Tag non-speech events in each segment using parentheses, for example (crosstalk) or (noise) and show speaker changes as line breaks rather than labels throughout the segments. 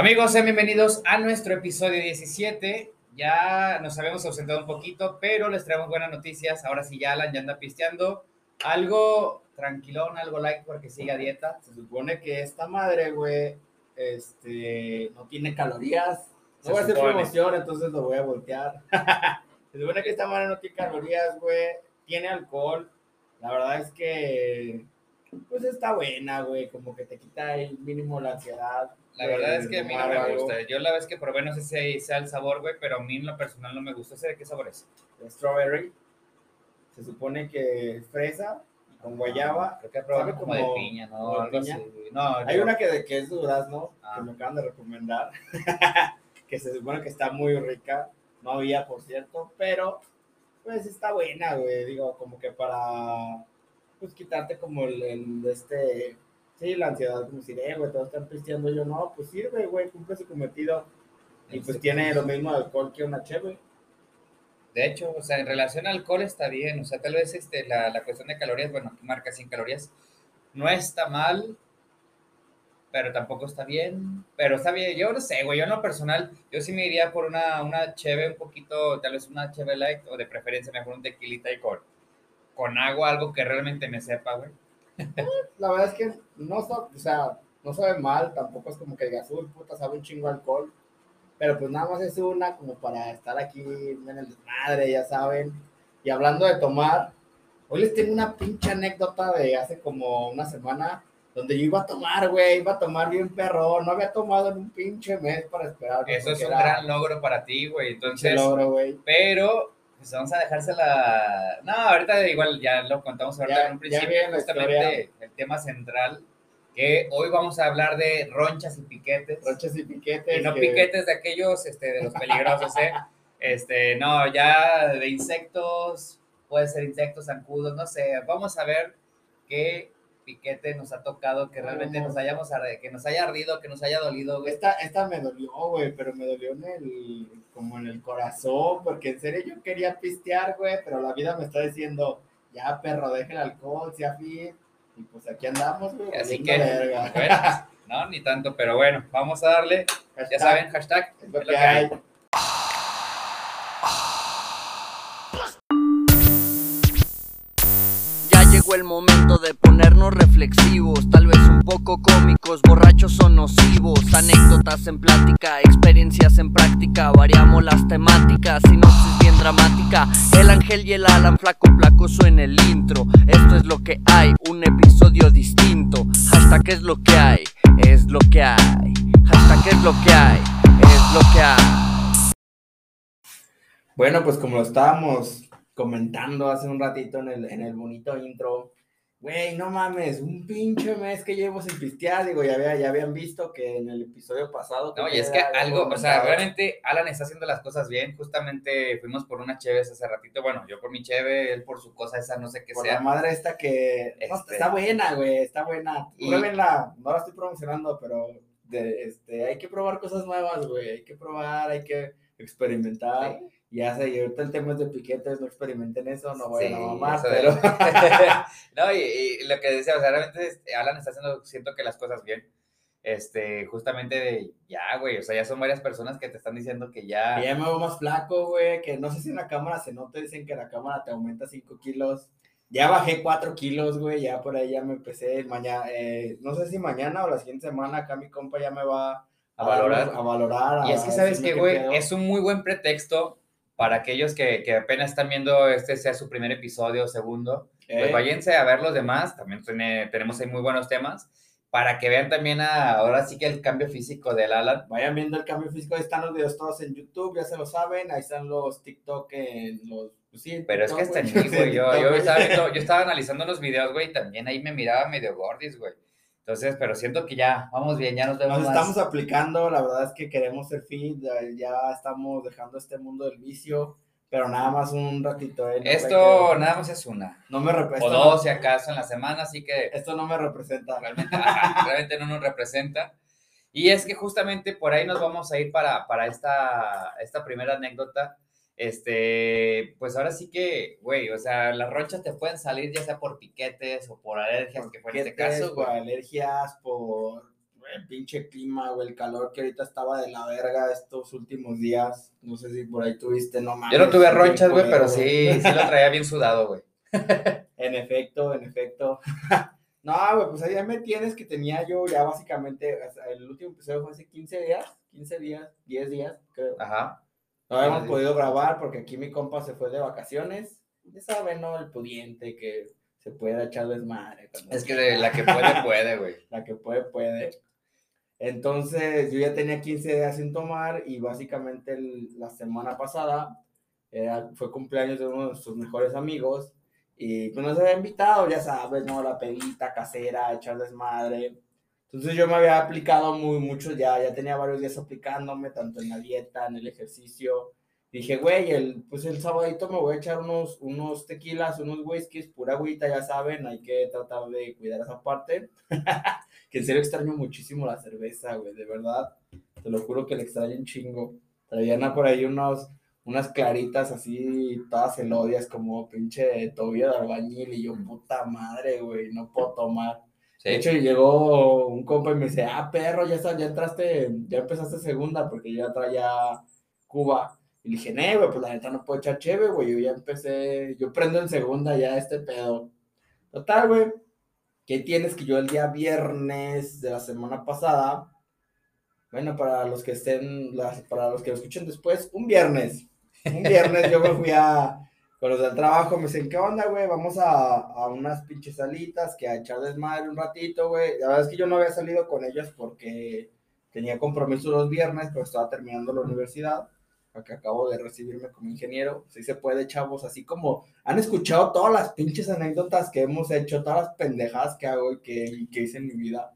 Amigos, sean bienvenidos a nuestro episodio 17. Ya nos habíamos ausentado un poquito, pero les traemos buenas noticias. Ahora sí, ya Alan ya anda pisteando. Algo tranquilón, algo like porque sigue a dieta.
Se supone que esta madre, güey, este, no tiene calorías. No voy a hacer promoción, entonces lo voy a voltear. (laughs) Se supone que esta madre no tiene calorías, güey. Tiene alcohol. La verdad es que, pues está buena, güey. Como que te quita el mínimo la ansiedad.
La verdad es que a mí no me gusta. Yo la vez que probé, no sé si sea el sabor, güey, pero a mí en lo personal no me gusta. ¿Ese de qué sabor es?
Strawberry. Se supone que es fresa con guayaba.
Creo que probado como, como, de piña, ¿no?
Algo piña. Así, no Hay una que, de, que es durazno, ah. que me acaban de recomendar, (laughs) que se supone que está muy rica. No había, por cierto, pero pues está buena, güey. Digo, como que para pues quitarte como el, el este Sí, la ansiedad, como si, eh, güey, todos están pisteando. Yo, no, pues sirve, güey, cumple su cometido. Y pues tiene lo mismo alcohol que una cheve.
De hecho, o sea, en relación al alcohol está bien. O sea, tal vez este, la, la cuestión de calorías, bueno, aquí marca 100 calorías, no está mal, pero tampoco está bien. Pero está bien, yo no sé, güey, yo en lo personal, yo sí me iría por una, una cheve un poquito, tal vez una cheve light, o de preferencia mejor un tequilita y con, con agua, algo que realmente me sepa, güey.
La verdad es que no, o sea, no sabe mal, tampoco es como que digas, uy, puta, sabe un chingo alcohol. Pero pues nada más es una como para estar aquí en el desmadre, ya saben. Y hablando de tomar, hoy les tengo una pinche anécdota de hace como una semana donde yo iba a tomar, güey, iba a tomar bien perro, no había tomado en un pinche mes para esperar.
Eso es un gran logro para ti, güey. Entonces, logro, güey. Pero pues vamos a dejársela. No, ahorita igual ya lo contamos ahorita en un principio, justamente el tema central, que hoy vamos a hablar de ronchas y piquetes.
Ronchas y piquetes.
Y no piquetes de aquellos, este, de los peligrosos, ¿eh? (laughs) Este, no, ya de insectos, puede ser insectos, zancudos, no sé. Vamos a ver qué piquete nos ha tocado, que realmente nos hayamos que nos haya ardido, que nos haya dolido,
güey. Esta, esta me dolió, güey, pero me dolió en el, como en el corazón, porque en serio yo quería pistear, güey, pero la vida me está diciendo, ya perro, deja el alcohol, sea fit, y pues aquí andamos, güey.
Así que, no, ni tanto, pero bueno, vamos a darle, ya saben, hashtag, es lo que hay.
El momento de ponernos reflexivos, tal vez un poco cómicos, borrachos o nocivos, anécdotas en plática, experiencias en práctica, variamos las temáticas, sinopsis bien dramática, el ángel y el Alan flaco flacoso en el intro, esto es lo que hay, un episodio distinto, hasta qué es lo que hay, es lo que hay, hasta qué es lo que hay, es lo que hay.
Bueno, pues como lo estábamos comentando hace un ratito en el, en el bonito intro, güey, no mames, un pinche mes que llevo sin pistear, digo, ya, había, ya habían visto que en el episodio pasado...
No, y es que algo, o sea, realmente Alan está haciendo las cosas bien, justamente fuimos por una cheve hace ratito, bueno, yo por mi cheve, él por su cosa esa, no sé qué
por
sea.
la madre esta que... Este está buena, güey, está buena. Y... Pruébenla, no la estoy promocionando, pero de, este, hay que probar cosas nuevas, güey, hay que probar, hay que experimentar ya sé, y ahorita el tema es de piquetes, no experimenten eso, no vayan a mamar, pero... (laughs)
no, y, lo que decía, o sea, realmente Alan está haciendo, siento que las cosas bien, este, justamente de, ya, güey, o sea, ya son varias personas que te están diciendo que ya...
ya me veo más flaco, güey, que no sé si en la cámara se nota, dicen que la cámara te aumenta 5 kilos, ya bajé 4 kilos, güey, ya por ahí ya me empecé, mañana, eh, no sé si mañana o la siguiente semana acá mi compa ya me va... A, valorar. A valorar.
y es que, ¿sabes que, güey? Es un muy buen pretexto para aquellos que, que, apenas están viendo este sea su primer episodio o segundo, pues váyanse a ver los demás, también tenemos ahí muy buenos temas, para que vean también ahora sí que el cambio físico del Alan.
Vayan viendo el cambio físico, ahí están los videos todos en YouTube, ya se lo saben, ahí están los TikTok en los...
Pues sí, Pero es que está güey, (laughs) yo, yo, estaba yo estaba analizando los videos, güey, también ahí me miraba medio gordis, güey. Entonces, pero siento que ya, vamos bien, ya nos vemos.
Nos estamos aplicando, la verdad es que queremos ser fit, ya estamos dejando este mundo del vicio, pero nada más un ratito.
¿eh? Esto nada más es una.
No me representa.
O dos, si acaso, en la semana, así que.
Esto no me representa.
Realmente, realmente no nos representa. Y es que justamente por ahí nos vamos a ir para, para esta, esta primera anécdota este, pues ahora sí que, güey, o sea, las ronchas te pueden salir ya sea por piquetes o por alergias, que fue en este caso,
Por alergias, por, el pinche clima, güey, el calor que ahorita estaba de la verga estos últimos días. No sé si por ahí tuviste, no
mames. Yo no tuve ronchas, güey, pero sí, sí lo traía bien sudado, güey. (laughs)
en efecto, en efecto. (laughs) no, güey, pues ahí me tienes que tenía yo ya básicamente, el último episodio fue hace 15 días, 15 días, 10 días, creo. Ajá. No habíamos podido grabar porque aquí mi compa se fue de vacaciones. Ya saben, ¿no? El pudiente que se puede echar desmadre.
Es que de la que puede, (laughs) puede, güey.
La que puede, puede. Entonces, yo ya tenía 15 días sin tomar y básicamente la semana pasada fue cumpleaños de uno de sus mejores amigos y pues nos había invitado, ya sabes, ¿no? La pedita casera, echar desmadre. Entonces yo me había aplicado muy mucho, ya, ya tenía varios días aplicándome, tanto en la dieta, en el ejercicio. Dije, güey, el, pues el sabadito me voy a echar unos, unos tequilas, unos whiskies, pura agüita, ya saben, hay que tratar de cuidar esa parte. (laughs) que en serio extraño muchísimo la cerveza, güey, de verdad. Te lo juro que le extraño un chingo. Traían por ahí unos, unas claritas así, todas elodias, como pinche tobilla de albañil, y yo, puta madre, güey, no puedo tomar. De hecho, llegó un compa y me dice, ah, perro, ya, ya entraste, ya empezaste segunda, porque yo ya traía Cuba. Y dije, nee, güey, pues la neta no puedo echar chévere, güey, yo ya empecé, yo prendo en segunda ya este pedo. Total, güey, ¿qué tienes que yo el día viernes de la semana pasada, bueno, para los que estén, para los que lo escuchen después, un viernes, un viernes yo me fui a, con los del trabajo, me dicen, ¿qué onda, güey? Vamos a, a, unas pinches salitas, que a echar desmadre un ratito, güey. La verdad es que yo no había salido con ellos porque tenía compromiso los viernes, pero estaba terminando la universidad, que acabo de recibirme como ingeniero. Si se puede, chavos, así como han escuchado todas las pinches anécdotas que hemos hecho, todas las pendejadas que hago y que, que hice en mi vida.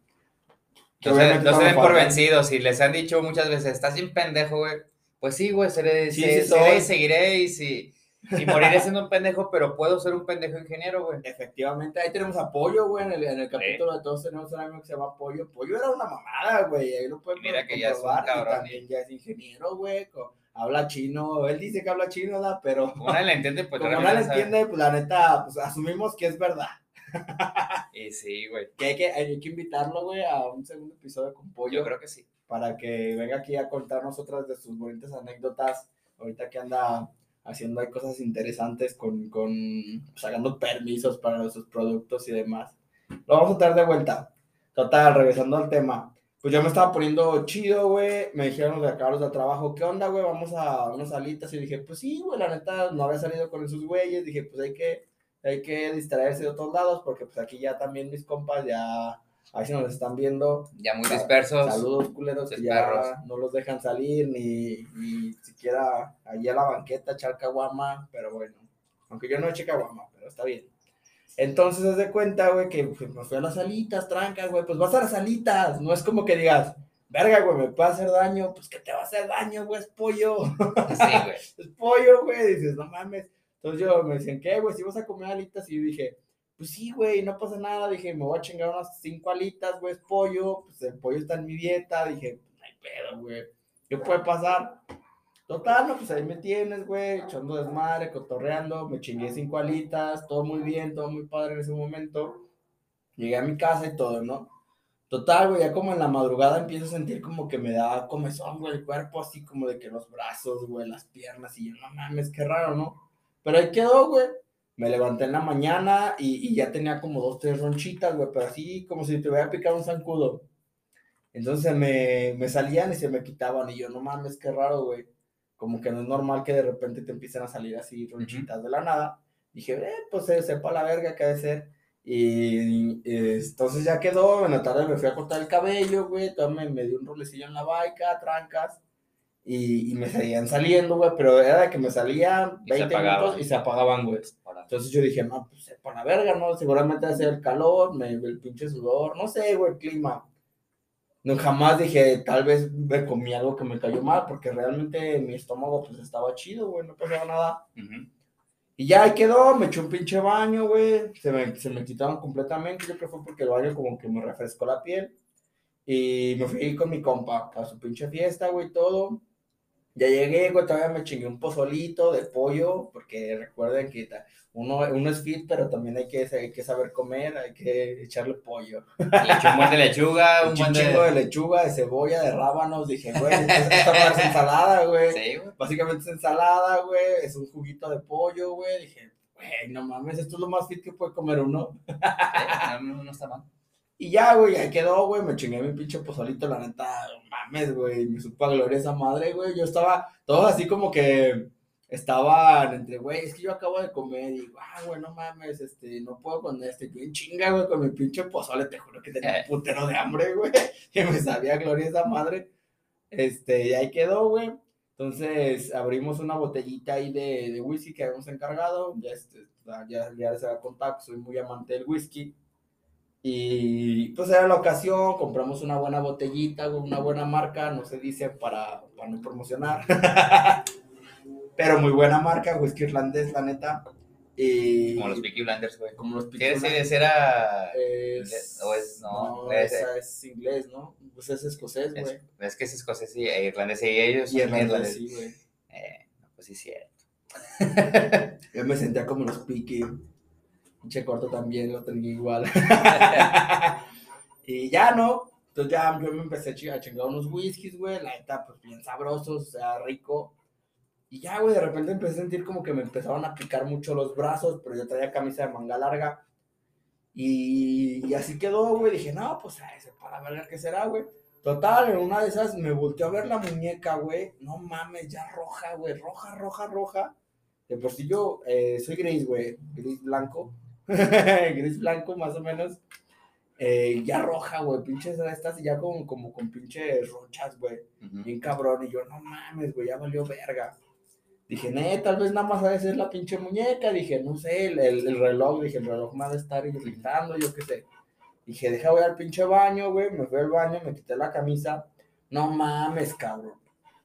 No se, no se den por vencidos, y les han dicho muchas veces, estás bien pendejo, güey pues sí, güey, seré, sí, seré, seguiré y sí. Y moriré siendo un pendejo, pero puedo ser un pendejo ingeniero, güey.
Efectivamente, ahí tenemos apoyo, güey, en el, en el capítulo de todos tenemos un amigo que se llama Pollo. Pollo era una mamada, güey, ahí lo pueden Mira que ya es un cabrón. también ya es ingeniero, güey, habla chino, él dice que habla chino, ¿verdad? Pero...
Como no le entiende, pues...
Como no le entiende, pues la neta, pues asumimos que es verdad. (laughs)
y sí, güey.
Que hay que, hay que invitarlo, güey, a un segundo episodio con Pollo.
Yo creo que sí
para que venga aquí a contarnos otras de sus bonitas anécdotas. Ahorita que anda haciendo cosas interesantes con, con sacando permisos para sus productos y demás. Lo vamos a traer de vuelta. Total, regresando al tema. Pues yo me estaba poniendo chido, güey. Me dijeron los de acá, de trabajo, ¿qué onda, güey? Vamos a unas salitas. Y dije, pues sí, güey, la neta, no había salido con esos güeyes. Dije, pues hay que, hay que distraerse de otros lados, porque pues aquí ya también mis compas ya Ahí si nos están viendo.
Ya muy dispersos.
Saludos, culeros, que ya no los dejan salir ni, ni siquiera allí a la banqueta echar caguama, pero bueno. Aunque yo no eché caguama, pero está bien. Entonces, haz de cuenta, güey, que pues, me fui a las salitas, trancas, güey, pues vas a las salitas. No es como que digas, verga, güey, me puede hacer daño. Pues que te va a hacer daño, güey, es pollo. Sí, güey. (laughs) es pollo, güey. Dices, no mames. Entonces yo me decían, ¿qué, güey? Si vas a comer alitas, y yo dije, pues sí, güey, no pasa nada. Dije, me voy a chingar unas cinco alitas, güey, es pollo. Pues el pollo está en mi dieta. Dije, no hay pedo, güey. ¿Qué puede pasar? Total, no, pues ahí me tienes, güey, echando desmadre, cotorreando. Me chingué cinco alitas, todo muy bien, todo muy padre en ese momento. Llegué a mi casa y todo, ¿no? Total, güey, ya como en la madrugada empiezo a sentir como que me da comezón, güey, el cuerpo así como de que los brazos, güey, las piernas, y yo, no mames, qué raro, ¿no? Pero ahí quedó, güey me levanté en la mañana y, ya tenía como dos, tres ronchitas, güey, pero así como si te hubiera picado un zancudo. Entonces me, me salían y se me quitaban y yo, no mames, qué raro, güey. Como que no es normal que de repente te empiecen a salir así ronchitas de la nada. Dije, eh, pues se sepa la verga que debe ser. Y, entonces ya quedó, en la tarde me fui a cortar el cabello, güey, me, me di un rolecillo en la baica, trancas y, me seguían saliendo, güey, pero era de que me salían 20 minutos y se apagaban, güey. Entonces yo dije, no, pues por la verga, ¿no? Seguramente ser el calor, me, el pinche sudor, no sé, güey, el clima. No, jamás dije, tal vez me comí algo que me cayó mal, porque realmente mi estómago, pues, estaba chido, güey, no pasaba nada. Y ya ahí quedó, me eché un pinche baño, güey, se me, se me quitaron completamente, yo creo que fue porque el baño como que me refrescó la piel. Y me fui con mi compa a su pinche fiesta, güey, todo. Ya llegué, güey, todavía me chingué un pozolito de pollo, porque recuerden que uno, uno es fit, pero también hay que, hay que saber comer, hay que echarle pollo. (laughs)
un buen de lechuga,
un, un chingo de... lechuga, de cebolla, de rábanos. Dije, güey, esta es (laughs) ensalada, güey. Sí, güey. Básicamente es ensalada, güey, es un juguito de pollo, güey. Dije, güey, no mames, esto es lo más fit que puede comer uno.
no, no está mal.
Y ya, güey, ahí quedó, güey, me chingué mi pinche pozolito, la neta, mames, güey, me supo a gloria esa madre, güey, yo estaba, todo así como que estaban entre, güey, es que yo acabo de comer y, ah, güey, no mames, este, no puedo con este, bien chinga, güey, con mi pinche pozole, te juro que tenía un putero de hambre, güey, (laughs) que me sabía gloria esa madre, este, y ahí quedó, güey, entonces abrimos una botellita ahí de, de whisky que habíamos encargado, ya, este, ya, ya se va a contar, soy muy amante del whisky, y pues era la ocasión, compramos una buena botellita, una buena marca, no se dice para, para no promocionar. (laughs) Pero muy buena marca, whisky irlandés, la neta. Y...
Como los Peaky Blinders, güey.
Como los
Peaky Blinders. ¿Qué era?
Es...
¿O es, no?
no esa es inglés, ¿no? Pues es escocés, güey.
Es, que es escocés y irlandés y ellos
y irlandés, sí, güey.
Eh, pues sí, cierto. (laughs)
Yo me sentía como los Peaky. Pinche corto también lo tenía igual. (laughs) y ya, ¿no? Entonces ya yo me empecé a chingar unos whiskies, güey. La neta, pues bien sabrosos, o sea, rico. Y ya, güey, de repente empecé a sentir como que me empezaban a picar mucho los brazos, pero yo traía camisa de manga larga. Y, así quedó, güey. Dije, no, pues ese para ver qué será, güey. Total, en una de esas me volteó a ver la muñeca, güey. No mames, ya roja, güey. Roja, roja, roja. De por si yo eh, soy gris, güey. Gris blanco. (laughs) gris blanco más o menos. Eh, ya roja, güey, pinches estas ya como, como con pinches ronchas, güey. Bien cabrón. Y yo, no mames, güey, ya valió verga. Dije, ne, tal vez nada más ha de ser la pinche muñeca. Dije, no sé, el, el, reloj, dije, el reloj me ha de estar irritando, yo qué sé. Dije, deja voy al pinche baño, güey. Me fui al baño, me quité la camisa. No mames, cabrón.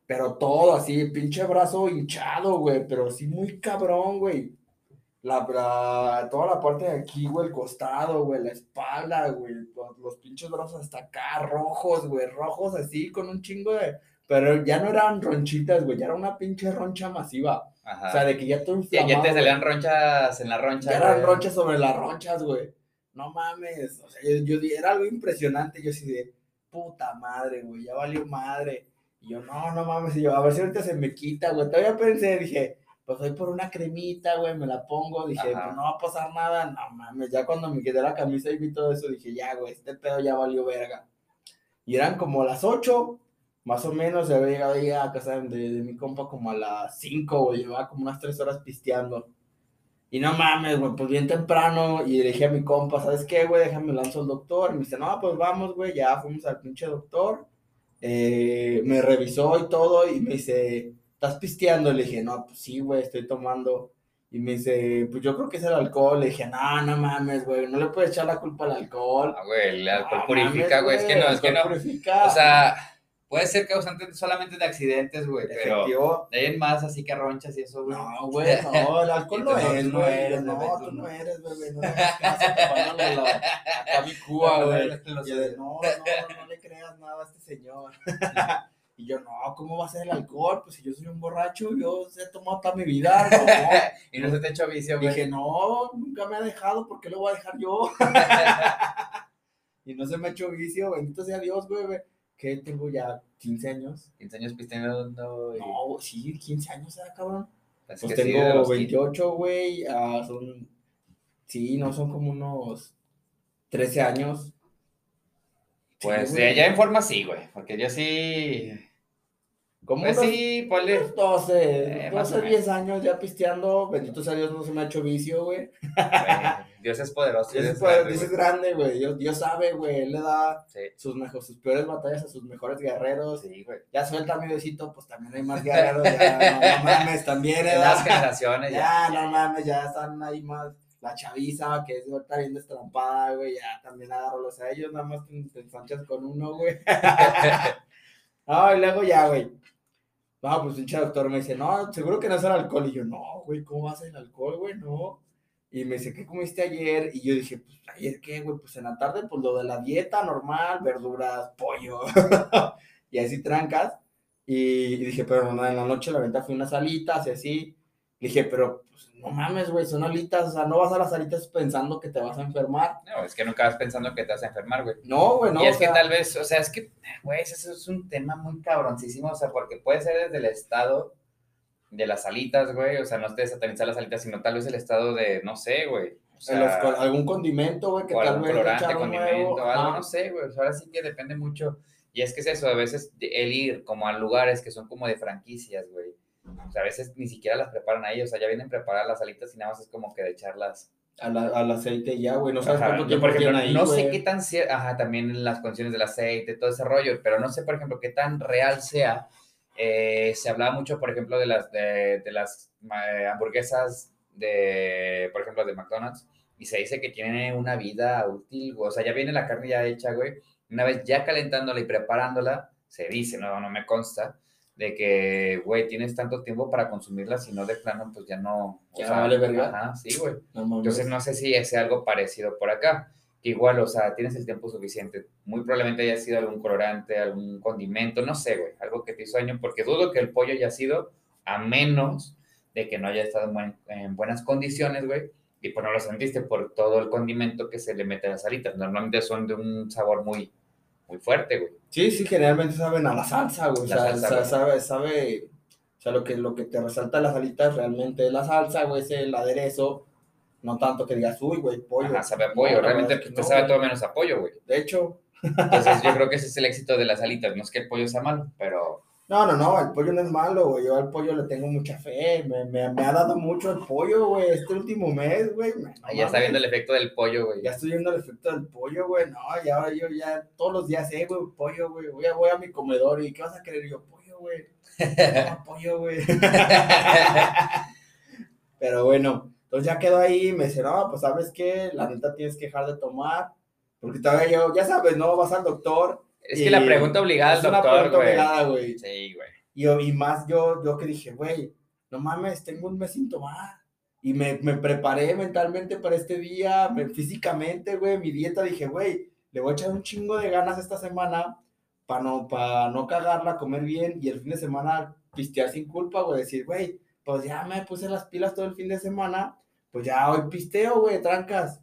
Pero todo así, pinche brazo hinchado, güey. Pero sí muy cabrón, güey la, toda la parte de aquí, güey, el costado, güey, la espalda, güey, los, pinches brazos hasta acá, rojos, güey, rojos así, con un chingo de... Pero ya no eran ronchitas, güey, ya era una pinche roncha masiva. Ajá. O sea, de que ya todo
inflamado. Ya te salían ronchas en la roncha.
Ya eran ronchas sobre las ronchas, güey. No mames, o sea, yo, yo, era algo impresionante, yo así de, puta madre, güey, ya valió madre. Y yo, no, no mames, y yo, a ver si ahorita se me quita, güey. Todavía pensé, dije, pues voy por una cremita, güey, me la pongo, dije, pues no va a pasar nada, no mames, ya cuando me quedé la camisa y vi todo eso, dije, ya, güey, este pedo ya valió verga. Y eran como las 8, más o menos, se había llegado ahí a casa de, mi compa como a las 5, güey, llevaba como unas 3 horas pisteando. Y no mames, güey, pues bien temprano, y le dije a mi compa, ¿sabes qué, güey? Déjame lanzo al doctor. Y me dice, no, pues vamos, güey, ya fuimos al pinche doctor. Eh, me revisó y todo, y me dice, ¿estás pisteando? Le dije, no, pues sí, güey, estoy tomando. Y me dice, pues yo creo que es el alcohol. Le dije, no, no mames, güey, no le puedes echar la culpa al alcohol.
Ah, güey, el alcohol purifica, güey, es que no, es que no. Purifica. O sea, puede ser causante solamente de accidentes, güey, pero de ahí en más así que ronchas y eso,
güey. No, güey, no, el alcohol (laughs) no es, no eres, no, tú no eres, güey, no (laughs) a mi Cuba, (laughs) güey. No, no, no le creas nada a este señor. Y yo, no, ¿cómo va a ser el alcohol? Pues si yo soy un borracho, yo he tomado toda mi vida, ¿no? (laughs)
y no se te ha hecho vicio,
güey. Dije, no, nunca me ha dejado, ¿por qué lo voy a dejar yo? (laughs) y no se me ha hecho vicio, bendito sea Dios, güey, güey. Que tengo ya 15 años.
15 años pisteando.
No, no sí, 15 años, ¿eh, cabrón? pues tengo 28, güey. Ah, son. Sí, no, son como unos 13 años.
Pues ya en forma sí, güey. Porque yo sí.
¿Cómo pues sí, ponle. 12, 12, 10 años ya pisteando. Bendito sea Dios, no se me ha hecho vicio, güey.
Dios es poderoso.
Dios, es, poderoso, Dios es grande, güey. Dios, sabe, güey. Él le da sus, mejor, sus peores batallas a sus mejores guerreros.
Sí, güey.
Ya suelta mi besito, pues también hay más (laughs) guerreros. Ya, no, mames, también.
En las generaciones,
ya. Ya, no mames, ya están ahí más la chaviza, que es ahorita bien destrampada, güey, ya también agarro los a ellos, nada más te, ensanchas con uno, güey. (laughs) (laughs) no, y luego ya, güey. No, pues pinche doctor me dice, no, seguro que no es el alcohol. Y yo, no, güey, ¿cómo va a ser el alcohol, güey? No. Y me dice, ¿qué comiste ayer? Y yo dije, pues, ¿ayer qué, güey? Pues en la tarde, pues lo de la dieta normal, verduras, pollo. (laughs) y así trancas. Y, dije, pero en la noche la venta fue unas alitas y así. dije, pero pues, no mames, güey, son alitas, o sea, no vas a las alitas pensando que te vas a enfermar.
No, es que nunca vas pensando que te vas a enfermar, güey.
No, güey, no.
Y es que tal vez, o sea, es que, güey, eso es un tema muy cabroncísimo, o sea, porque puede ser desde el estado de las alitas, güey, o sea, no te satanizar las alitas, sino tal vez el estado de, no sé, güey. O
sea, algún condimento, güey, que
tal algún vez colorante, condimento, algo, no sé, güey. ahora sí que depende mucho. Y es que es eso, a veces el ir como a lugares que son como de franquicias, güey. O sea, a veces ni siquiera las preparan ahí, o sea, ya vienen preparadas las alitas y nada más es como que de echarlas.
al aceite ya, güey, no sabes cuánto
tiempo por ejemplo, ahí, No sé qué tan, ajá, también las condiciones del aceite, todo ese rollo, pero no sé, por ejemplo, qué tan real sea. Eh, se hablaba mucho, por ejemplo, de las, de, las eh, hamburguesas de, por ejemplo, de McDonald's, y se dice que tiene una vida útil, o sea, ya viene la carne ya hecha, güey, una vez ya calentándola y preparándola, se dice, no, no me consta, de que, güey, tienes tanto tiempo para consumirla, si no de plano, pues ya no.
Ya vale verga.
Ajá, sí, güey. Entonces no sé si es algo parecido por acá igual, o sea, tienes el tiempo suficiente. Muy probablemente haya sido algún colorante, algún condimento, no sé, güey, algo que te hizo daño, porque dudo que el pollo haya sido, a menos de que no haya estado en, buenas condiciones, güey, y pues no lo sentiste por todo el condimento que se le mete a las alitas. Normalmente son de un sabor muy, muy fuerte, güey.
Sí, sí, generalmente saben a la salsa, güey. o sea, sabe, sabe, o sea, lo que, lo que te resalta las alitas realmente es la salsa, güey, es el aderezo no tanto que digas, uy, güey, pollo.
Ajá, sabe a pollo. Realmente te sabe todo menos a pollo, güey.
De hecho.
Entonces yo (laughs) creo que ese es el éxito de las alitas. No es que el pollo sea malo, pero...
No, no, no, el pollo no es malo, güey. Yo al pollo le tengo mucha fe. Me, me, me ha dado mucho el pollo, güey, este último mes, güey.
ya está viendo el efecto del pollo, güey.
Ya estoy viendo el efecto del pollo, güey. No, ya yo ya todos los días, eh, güey, pollo, güey. Voy a, voy a mi comedor y ¿qué vas a querer? yo, pollo, güey. (laughs) No, pollo, güey. (laughs) Pero bueno, entonces ya quedó ahí, me dice, no, pues sabes qué, la neta tienes que dejar de tomar, porque todavía yo, ya sabes, no, vas al doctor.
Es que la pregunta obligada al doctor, una pregunta obligada, güey. Sí, güey. Y,
y, más yo, yo que dije, güey, no mames, tengo un mes sin tomar. Y me, me preparé mentalmente para este día, físicamente, güey, mi dieta, dije, güey, le voy a echar un chingo de ganas esta semana para no, para no cagarla, comer bien y el fin de semana pistear sin culpa, güey, decir, güey, pues ya me puse las pilas todo el fin de semana, pues ya hoy pisteo, güey, trancas.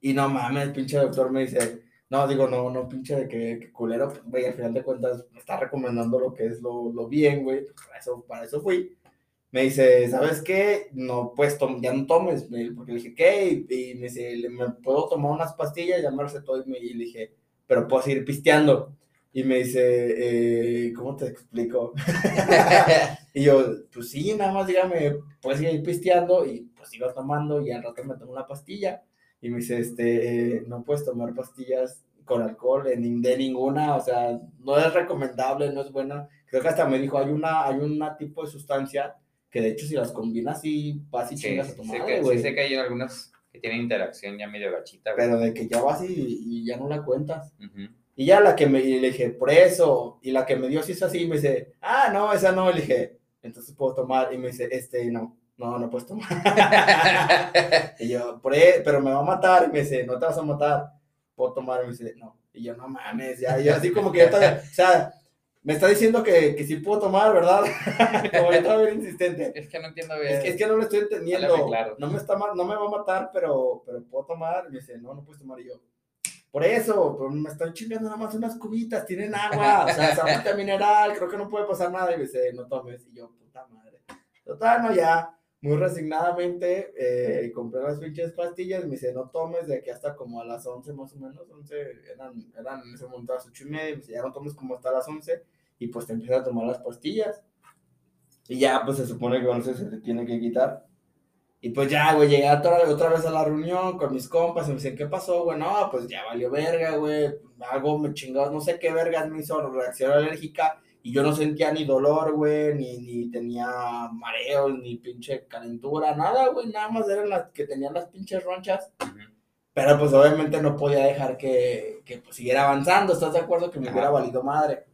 Y no mames, el pinche doctor me dice, no, digo, no, no, pinche de que, culero, güey, al final de cuentas me está recomendando lo que es lo, lo bien, güey, pues para eso, para eso fui. Me dice, ¿sabes qué? No, pues ya no tomes, porque le dije, ¿qué? Y, me dice, ¿me puedo tomar unas pastillas? Me recetó y, me, le dije, pero puedo seguir pisteando. Y me dice, eh, ¿cómo te explico? (laughs) y yo, pues sí, nada más dígame, puedes seguir pisteando y pues sigo tomando y al rato me tomo una pastilla. Y me dice, este, no puedes tomar pastillas con alcohol de, de ninguna, o sea, no es recomendable, no es buena. Creo que hasta me dijo, hay una, hay una tipo de sustancia que de hecho si las combinas y vas y chingas a tomar,
sí, sé que hay algunas que tienen interacción ya medio gachita,
Pero de que ya vas y, ya no la cuentas. Y ya la que me le dije, por eso, y la que me dio si es así, me dice, ah, no, esa no, le dije, entonces puedo tomar, y me dice, este, no, no, no puedes tomar. (laughs) y yo, por pero me va a matar, y me dice, no te vas a matar, puedo tomar, y me dice, no, y yo, no mames, ya, y así como que ya está, o sea, me está diciendo que, que sí puedo tomar, ¿verdad? (laughs) como yo estaba bien insistente.
Es que no entiendo bien.
Es que, es que no lo estoy entendiendo. No me, está, no me va a matar, pero, pero puedo tomar, y me dice, no, no puedes tomar, y yo, por eso, pues me están chingando nada más unas cubitas, tienen agua, o sea, es agüita (laughs) mineral, creo que no puede pasar nada. Y me dice, no tomes. Y yo, puta madre. Total, no, ya, muy resignadamente, eh, compré las pinches pastillas. Me dice, no tomes de aquí hasta como a las 11 más o menos. 11, eran, eran en ese momento a las 8 y media. Me dice, ya no tomes como hasta las 11. Y pues te empiezas a tomar las pastillas. Y ya, pues se supone que, bueno, se te tiene que quitar. Y pues ya, güey, llegué otra, otra vez a la reunión con mis compas y me dicen, ¿qué pasó, güey? No, pues ya valió verga, güey. Algo me chingó, no sé qué vergas me hizo reacción alérgica. Y yo no sentía ni dolor, güey, ni, ni tenía mareos, ni pinche calentura, nada, güey. Nada más eran las que tenían las pinches ronchas. Pero pues obviamente no podía dejar que, que pues, siguiera avanzando. ¿Estás de acuerdo? Que me hubiera valido madre.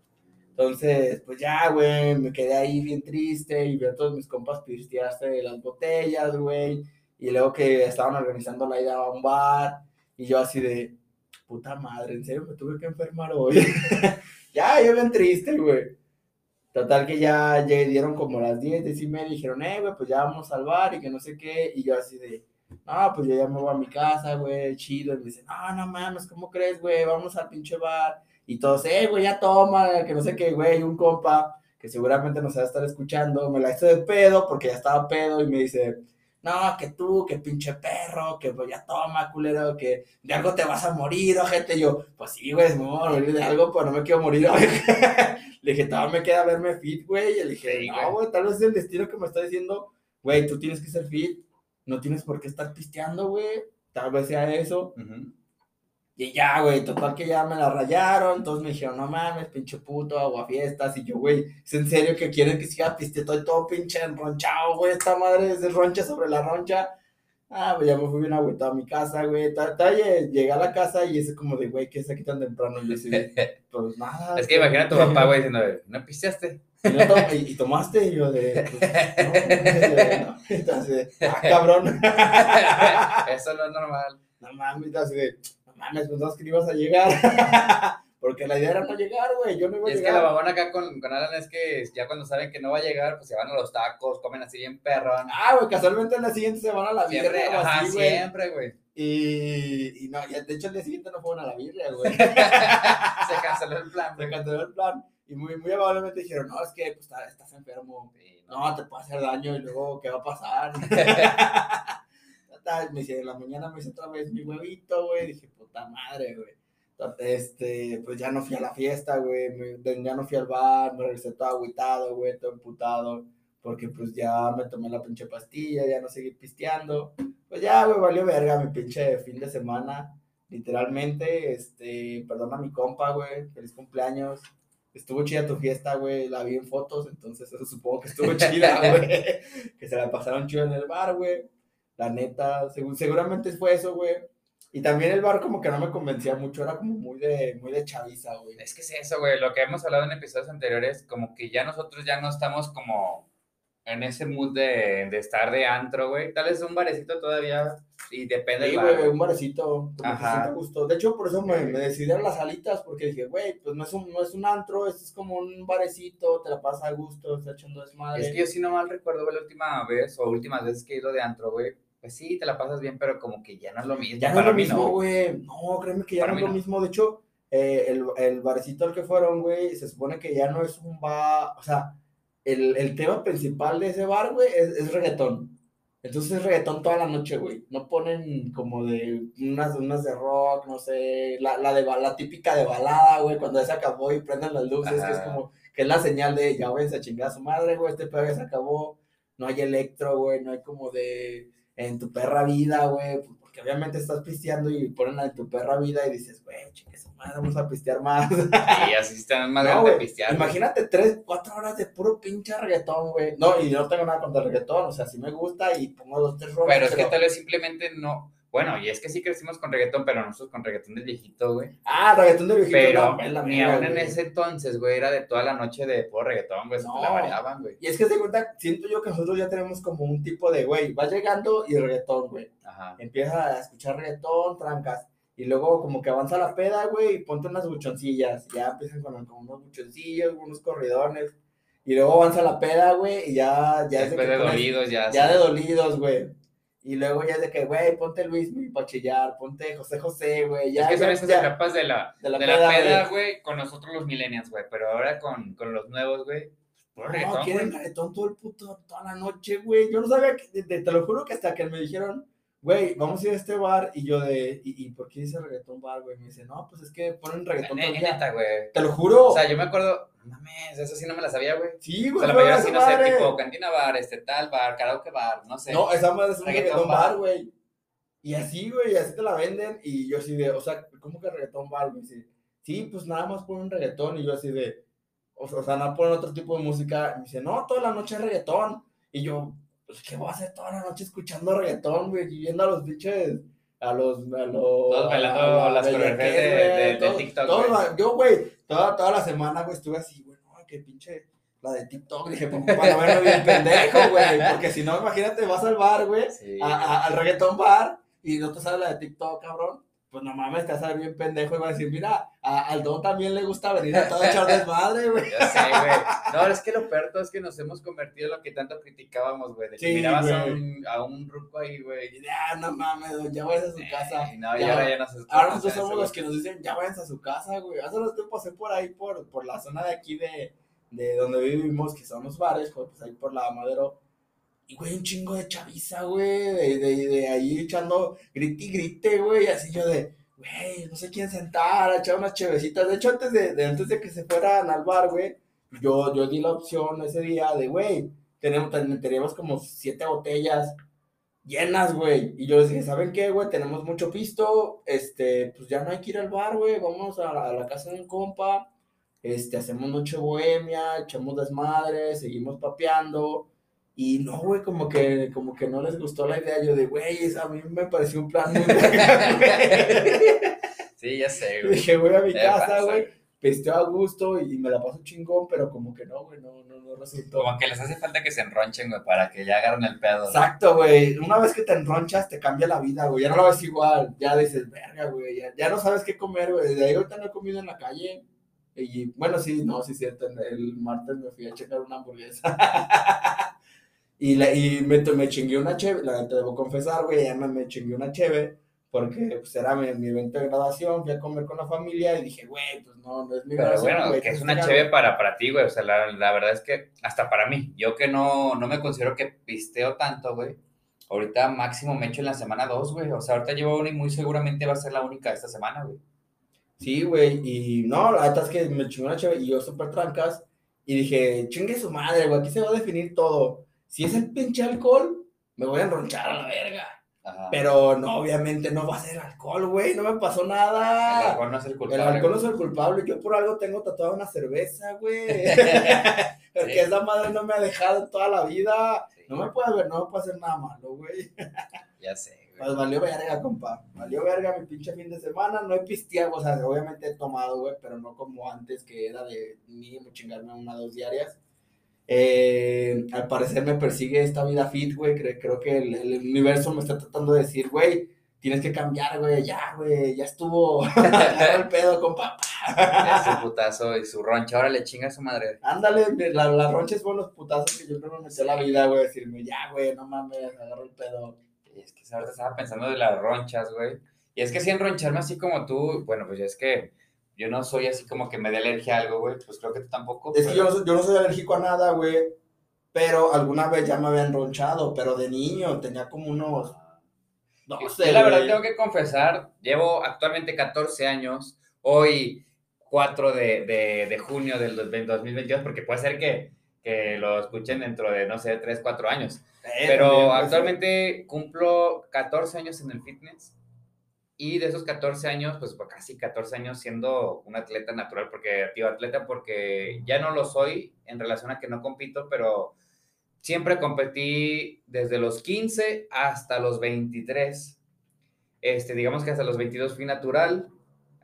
Entonces, pues ya, güey, me quedé ahí bien triste y vi a todos mis compas pistearse las botellas, güey. Y luego que estaban organizando la ida a un bar y yo así de, puta madre, en serio me tuve que enfermar hoy. (laughs) ya, yo bien triste, güey. Total que ya, ya dieron como las 10, 10 y media y dijeron, eh, güey, pues ya vamos al bar y que no sé qué. Y yo así de, no, pues yo ya me voy a mi casa, güey, chido. Y me dicen, no, no mames, ¿cómo crees, güey? Vamos al pinche bar. Y todos, eh, güey, ya toma, que no sé qué, güey, un compa que seguramente nos va a estar escuchando, me la hizo de pedo porque ya estaba pedo y me dice, no, que tú, que pinche perro, que pues ya toma, culero, que de algo te vas a morir, gente. Y yo, pues sí, güey, me voy a morir de algo, pero no me quiero morir. (laughs) le dije, todavía me queda verme fit, güey. Y le dije, no, güey, tal vez es el destino que me está diciendo, güey, tú tienes que ser fit, no tienes por qué estar pisteando, güey. Tal vez sea eso. Y ya, güey, total que ya me la rayaron, todos me dijeron, no mames, pinche puto, agua fiestas, y yo, güey, ¿es en serio que quieren que siga piste todo, todo pinche enronchado, güey, esta madre es de roncha sobre la roncha? Ah, pues ya me fui bien agüitado a mi casa, güey, llegué a la casa y es como de, güey, ¿qué es aquí tan temprano? Y yo (laughs) pues nada.
Es que imagina a tu papá, güey, diciendo, (laughs) ¿no pisteaste?
Y, tomaste, y yo de, pues, no, (laughs) no, entonces, ah, cabrón.
Eso no es normal.
No mames, así de mames, pensabas que ibas a llegar. (laughs) Porque la idea era no llegar, güey. Yo no iba a
llegar. Es que la babona acá con, con, Alan es que ya cuando saben que no va a llegar, pues se van a los tacos, comen así bien perrón.
Ah, güey, casualmente en la siguiente se van a la birria.
Siempre, ajá, siempre, güey.
Y, y no, de hecho el día siguiente no fueron a la birria, güey. (laughs)
se canceló el plan.
Se canceló el plan. Y muy, muy amablemente dijeron, no, es que pues, estás enfermo. no. te puede hacer daño y luego, ¿qué va a pasar? (laughs) me dice, en la mañana me hice otra vez mi huevito, güey. Dije, puta madre, güey. Este, pues ya no fui a la fiesta, güey. Ya no fui al bar, me regresé todo agüitado, güey, todo emputado. Porque pues ya me tomé la pinche pastilla, ya no seguí pisteando. Pues ya, güey, valió verga mi pinche fin de semana. Literalmente, este, perdona a mi compa, güey. Feliz cumpleaños. Estuvo chida tu fiesta, güey. La vi en fotos, entonces eso (laughs) supongo que estuvo chida, (laughs) güey. que se la pasaron chido en el bar, güey. La neta, seguramente fue eso, güey. Y también el bar como que no me convencía mucho, era como muy de, muy de chaviza, güey.
Es que es eso, güey, lo que hemos hablado en episodios anteriores, como que ya nosotros ya no estamos como en ese mood de, de estar de antro, güey. Tal vez un barecito todavía, y depende
sí, güey, un barecito, Ajá. gusto. De hecho, por eso me, me decidí a las salitas, porque dije, güey, pues no es, un, no es un antro, esto es como un barecito, te la pasa a gusto, está echando desmadre.
Es que yo sí no mal recuerdo, güey, la última vez, o últimas veces que he ido de antro, güey, pues sí, te la pasas bien, pero como que ya no es lo mismo.
Ya no es lo mismo, güey. No. créeme que ya no es lo mismo. De hecho, eh, el, el barecito al que fueron, güey, se supone que ya no es un bar, o sea, el, el tema principal de ese bar, güey, es, es, reggaetón. Entonces es reggaetón toda la noche, güey. No ponen como de unas, unas de rock, no sé, la, la, de, la típica de balada, güey, cuando ya se acabó y prenden las luces, que es como, que es la señal de, ya, güey, se chingada su madre, güey, este pedo ya se acabó. No hay electro, güey, no hay como de en tu perra vida, güey, pues, porque obviamente estás pisteando y ponen a tu perra vida y dices, güey, chique madre, vamos a pistear más.
Y así están más (laughs) no, de pistear.
Imagínate tres, cuatro horas de puro pinche reggaetón, güey. No, y no tengo nada contra el reggaetón, o sea, sí me gusta y pongo dos, tres
rolas. Pero es que tal vez simplemente no bueno, y es que sí crecimos con reggaetón, pero nosotros con reggaetón del viejito, güey.
Ah, reggaetón del viejito.
Pero no, ni aún en ese entonces, güey, era de toda la noche de puro reggaetón, güey, no. la variaban, güey.
Y es que se cuenta, siento yo que nosotros ya tenemos como un tipo de, güey, va llegando y reggaetón, güey. Ajá. Empieza a escuchar reggaetón, trancas. Y luego como que avanza la peda, güey, y ponte unas buchoncillas. Ya empiezan con, unos buchoncillos, unos corridones. Y luego avanza la peda, güey, y ya... ya
Después de, de dolidos, ya.
Ya de dolidos, güey. Y luego ya es de que, güey, ponte Luis para chillar, ponte José José, güey. Ya,
es que son esas etapas de la, de la peda, güey, con nosotros los millennials, güey. Pero ahora con, con los nuevos, güey.
Pues, no, quieren reggaetón todo el puto, toda la noche, güey. Yo no sabía, que, te, te, lo juro que hasta que me dijeron, güey, vamos a ir a este bar. Y yo de, ¿y, y por qué dice reggaetón bar, güey? Me dice, no, pues es que ponen reggaetón
neta, güey.
Te lo juro.
O sea, yo me acuerdo, mames, eso sí no me la sabía, güey.
Sí, güey.
O sea, la mayoría sí, no sé, tipo cantina bar, este tal bar, karaoke bar, no sé.
No, esa madre es un reggaetón, bar, güey. Y así, güey, así te la venden. Y yo así de, o sea, ¿cómo que reggaetón bar, güey? Sí, sí, pues nada más ponen reggaetón. Y yo así de, o, sea, no ponen otro tipo de música. Y me dice, no, toda la noche es reggaetón. Y yo, pues, ¿qué voy a hacer toda la noche escuchando reggaetón, güey? Y viendo a los biches, a los, a los...
Todos bailando las coreografías de, de, TikTok,
Yo, güey, toda, toda la semana, güey, estuve así, güey, no, qué pinche, la de TikTok, dije, pues, para verme bien pendejo, güey, porque si no, imagínate, vas al bar, güey, a, al reggaetón bar, y no te sale la de TikTok, cabrón. Pues no mames, te vas a ver bien pendejo y va a decir, mira, a, al don también le gusta venir a todo echar desmadre, güey.
Ya sé, güey. No, es que lo peor es que nos hemos convertido en lo que tanto criticábamos, güey. De que mirabas a un, a un ruco ahí, güey.
Ya, no mames, don, ya vayas a su casa.
No, ya, ahora ya no se
Ahora nosotros somos los que nos dicen, ya vayan a su casa, güey. Hace los tiempos pasé por ahí, por, por la zona de aquí de, de donde vivimos, que son los bares, pues ahí por la Madero y, güey, un chingo de chaviza, güey, de, de, de, ahí echando grite y grite, güey, así yo de, güey, no sé quién sentar, echar unas chevecitas. De hecho, antes de, antes de que se fueran al bar, güey, yo, yo di la opción ese día de, güey, tenemos, teníamos como siete botellas llenas, güey. Y yo les dije, ¿saben qué, güey? Tenemos mucho pisto, este, pues ya no hay que ir al bar, güey, vamos a la, a la casa de un compa, este, hacemos noche bohemia, echamos desmadre, seguimos papeando y no, güey, como que, como que no les gustó la idea. Yo de, güey, a mí me pareció un plan muy
Sí, ya sé, güey.
Dije, voy a mi casa, güey. Pesteo a gusto y me la paso chingón, pero como que no, güey, no, no, no resultó.
Como que les hace falta que se enronchen, güey, para que ya agarren el pedo.
Exacto, güey. Una vez que te enronchas, te cambia la vida, güey. Ya no lo ves igual. Ya dices, verga, güey. Ya, ya no sabes qué comer, güey. Desde ahí ahorita no he comido en la calle. Y bueno, sí, no, sí, cierto. El martes me fui a checar una hamburguesa. Y, la, y me, me chingué una cheve, la te debo confesar, güey, ya me, me chingué una cheve, porque pues era mi, mi, evento de graduación, fui a comer con la familia y dije, güey, pues no, no es mi
Pero bueno, que es una cheve para, para ti, güey, o sea, la, la, verdad es que hasta para mí, yo que no, no me considero que pisteo tanto, güey, ahorita máximo me echo en la semana dos, güey, o sea, ahorita llevo una y muy seguramente va a ser la única esta semana, güey.
Sí, güey, y no, la verdad es que me chingó una cheve y yo súper trancas y dije, chingue su madre, güey, aquí se va a definir todo si es el pinche alcohol, me voy a enronchar a la verga. Ajá. Pero no, obviamente no va a ser alcohol, güey, no me pasó nada.
El alcohol no es el culpable.
El alcohol no es el culpable, yo por algo tengo tatuada una cerveza, güey. (laughs) (laughs) Porque sí. esa madre no me ha dejado toda la vida. Sí. No me puede ver, no me puede hacer nada malo, güey. (laughs)
Ya sé, güey.
Pues valió verga, compa. Valió verga mi pinche fin de semana. No he pisteado, o sea, obviamente he tomado, güey, pero no como antes que era de mínimo chingarme una o dos diarias. Eh, al parecer me persigue esta vida fit, güey. Creo, creo que el, el, universo me está tratando de decir, güey, tienes que cambiar, güey. Ya, güey, ya estuvo. (laughs) el pedo con papá.
Ese putazo y su roncha. Ahora le chinga a su madre.
Ándale, la, la roncha es buenos putazos que yo creo me metió la vida, güey. Decirme, ya, güey, no mames, agarro el pedo.
Y es que ahorita estaba pensando de las ronchas, güey. Y es que si enroncharme así como tú, bueno, pues es que yo no soy así como que me dé alergia a algo, güey, pues creo que tú tampoco.
Es pero... que yo no, soy, yo no soy alérgico a nada, güey, pero alguna vez ya me había enronchado, pero de niño tenía como unos...
No sé, yo la verdad tengo que confesar, llevo actualmente 14 años, hoy 4 de, de, de junio del 2022, porque puede ser que, que lo escuchen dentro de, no sé, 3, 4 años. Eh, pero actualmente cumplo 14 años en el fitness y de esos 14 años, pues casi 14 años siendo un atleta natural, porque, tío, atleta porque ya no lo soy en relación a que no compito, pero siempre competí desde los 15 hasta los 23. Este, digamos que hasta los 22 fui natural,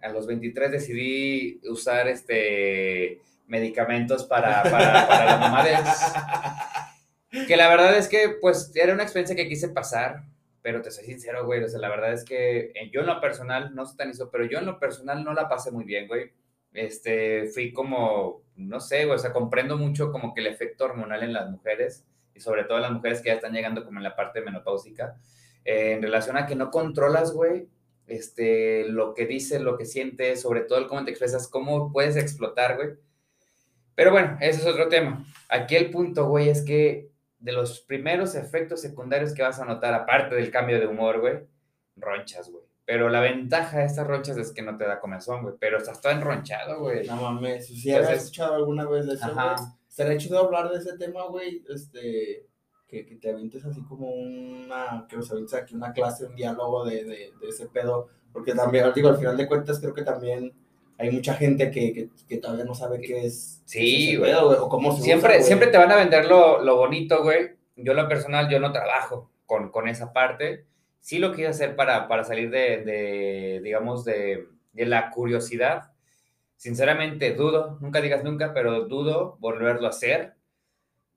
a los 23 decidí usar este, medicamentos para, para, para la mamadez. (laughs) Que la verdad es que, pues, era una experiencia que quise pasar pero te soy sincero, güey, o sea, la verdad es que eh, yo en lo personal, no sé tan eso, pero yo en lo personal no la pasé muy bien, güey. Este, fui como, no sé, güey, o sea, comprendo mucho como que el efecto hormonal en las mujeres, y sobre todo en las mujeres que ya están llegando como en la parte menopáusica, eh, en relación a que no controlas, güey, este, lo que dices, lo que sientes, sobre todo el cómo te expresas, cómo puedes explotar, güey. Pero bueno, ese es otro tema. Aquí el punto, güey, es que de los primeros efectos secundarios que vas a notar, aparte del cambio de humor, güey, ronchas, güey. Pero la ventaja de estas ronchas es que no te da comezón, güey. Pero estás todo enronchado, güey.
No mames, si Entonces, has escuchado alguna vez de eso, güey. Estaría chido hablar de ese tema, güey. Este, que, que, te avientes así como una, que os avientes aquí una clase, un diálogo de, de, de ese pedo. Porque también, digo, al final de cuentas, creo que también hay mucha gente que, que, que, todavía no sabe qué es.
Sí, güey. O cómo se siempre, usa, siempre te van a vender lo, lo, bonito, güey. Yo, lo personal, yo no trabajo con, con esa parte. Sí lo quiero hacer para, para salir de, de digamos, de, de, la curiosidad. Sinceramente, dudo, nunca digas nunca, pero dudo volverlo a hacer.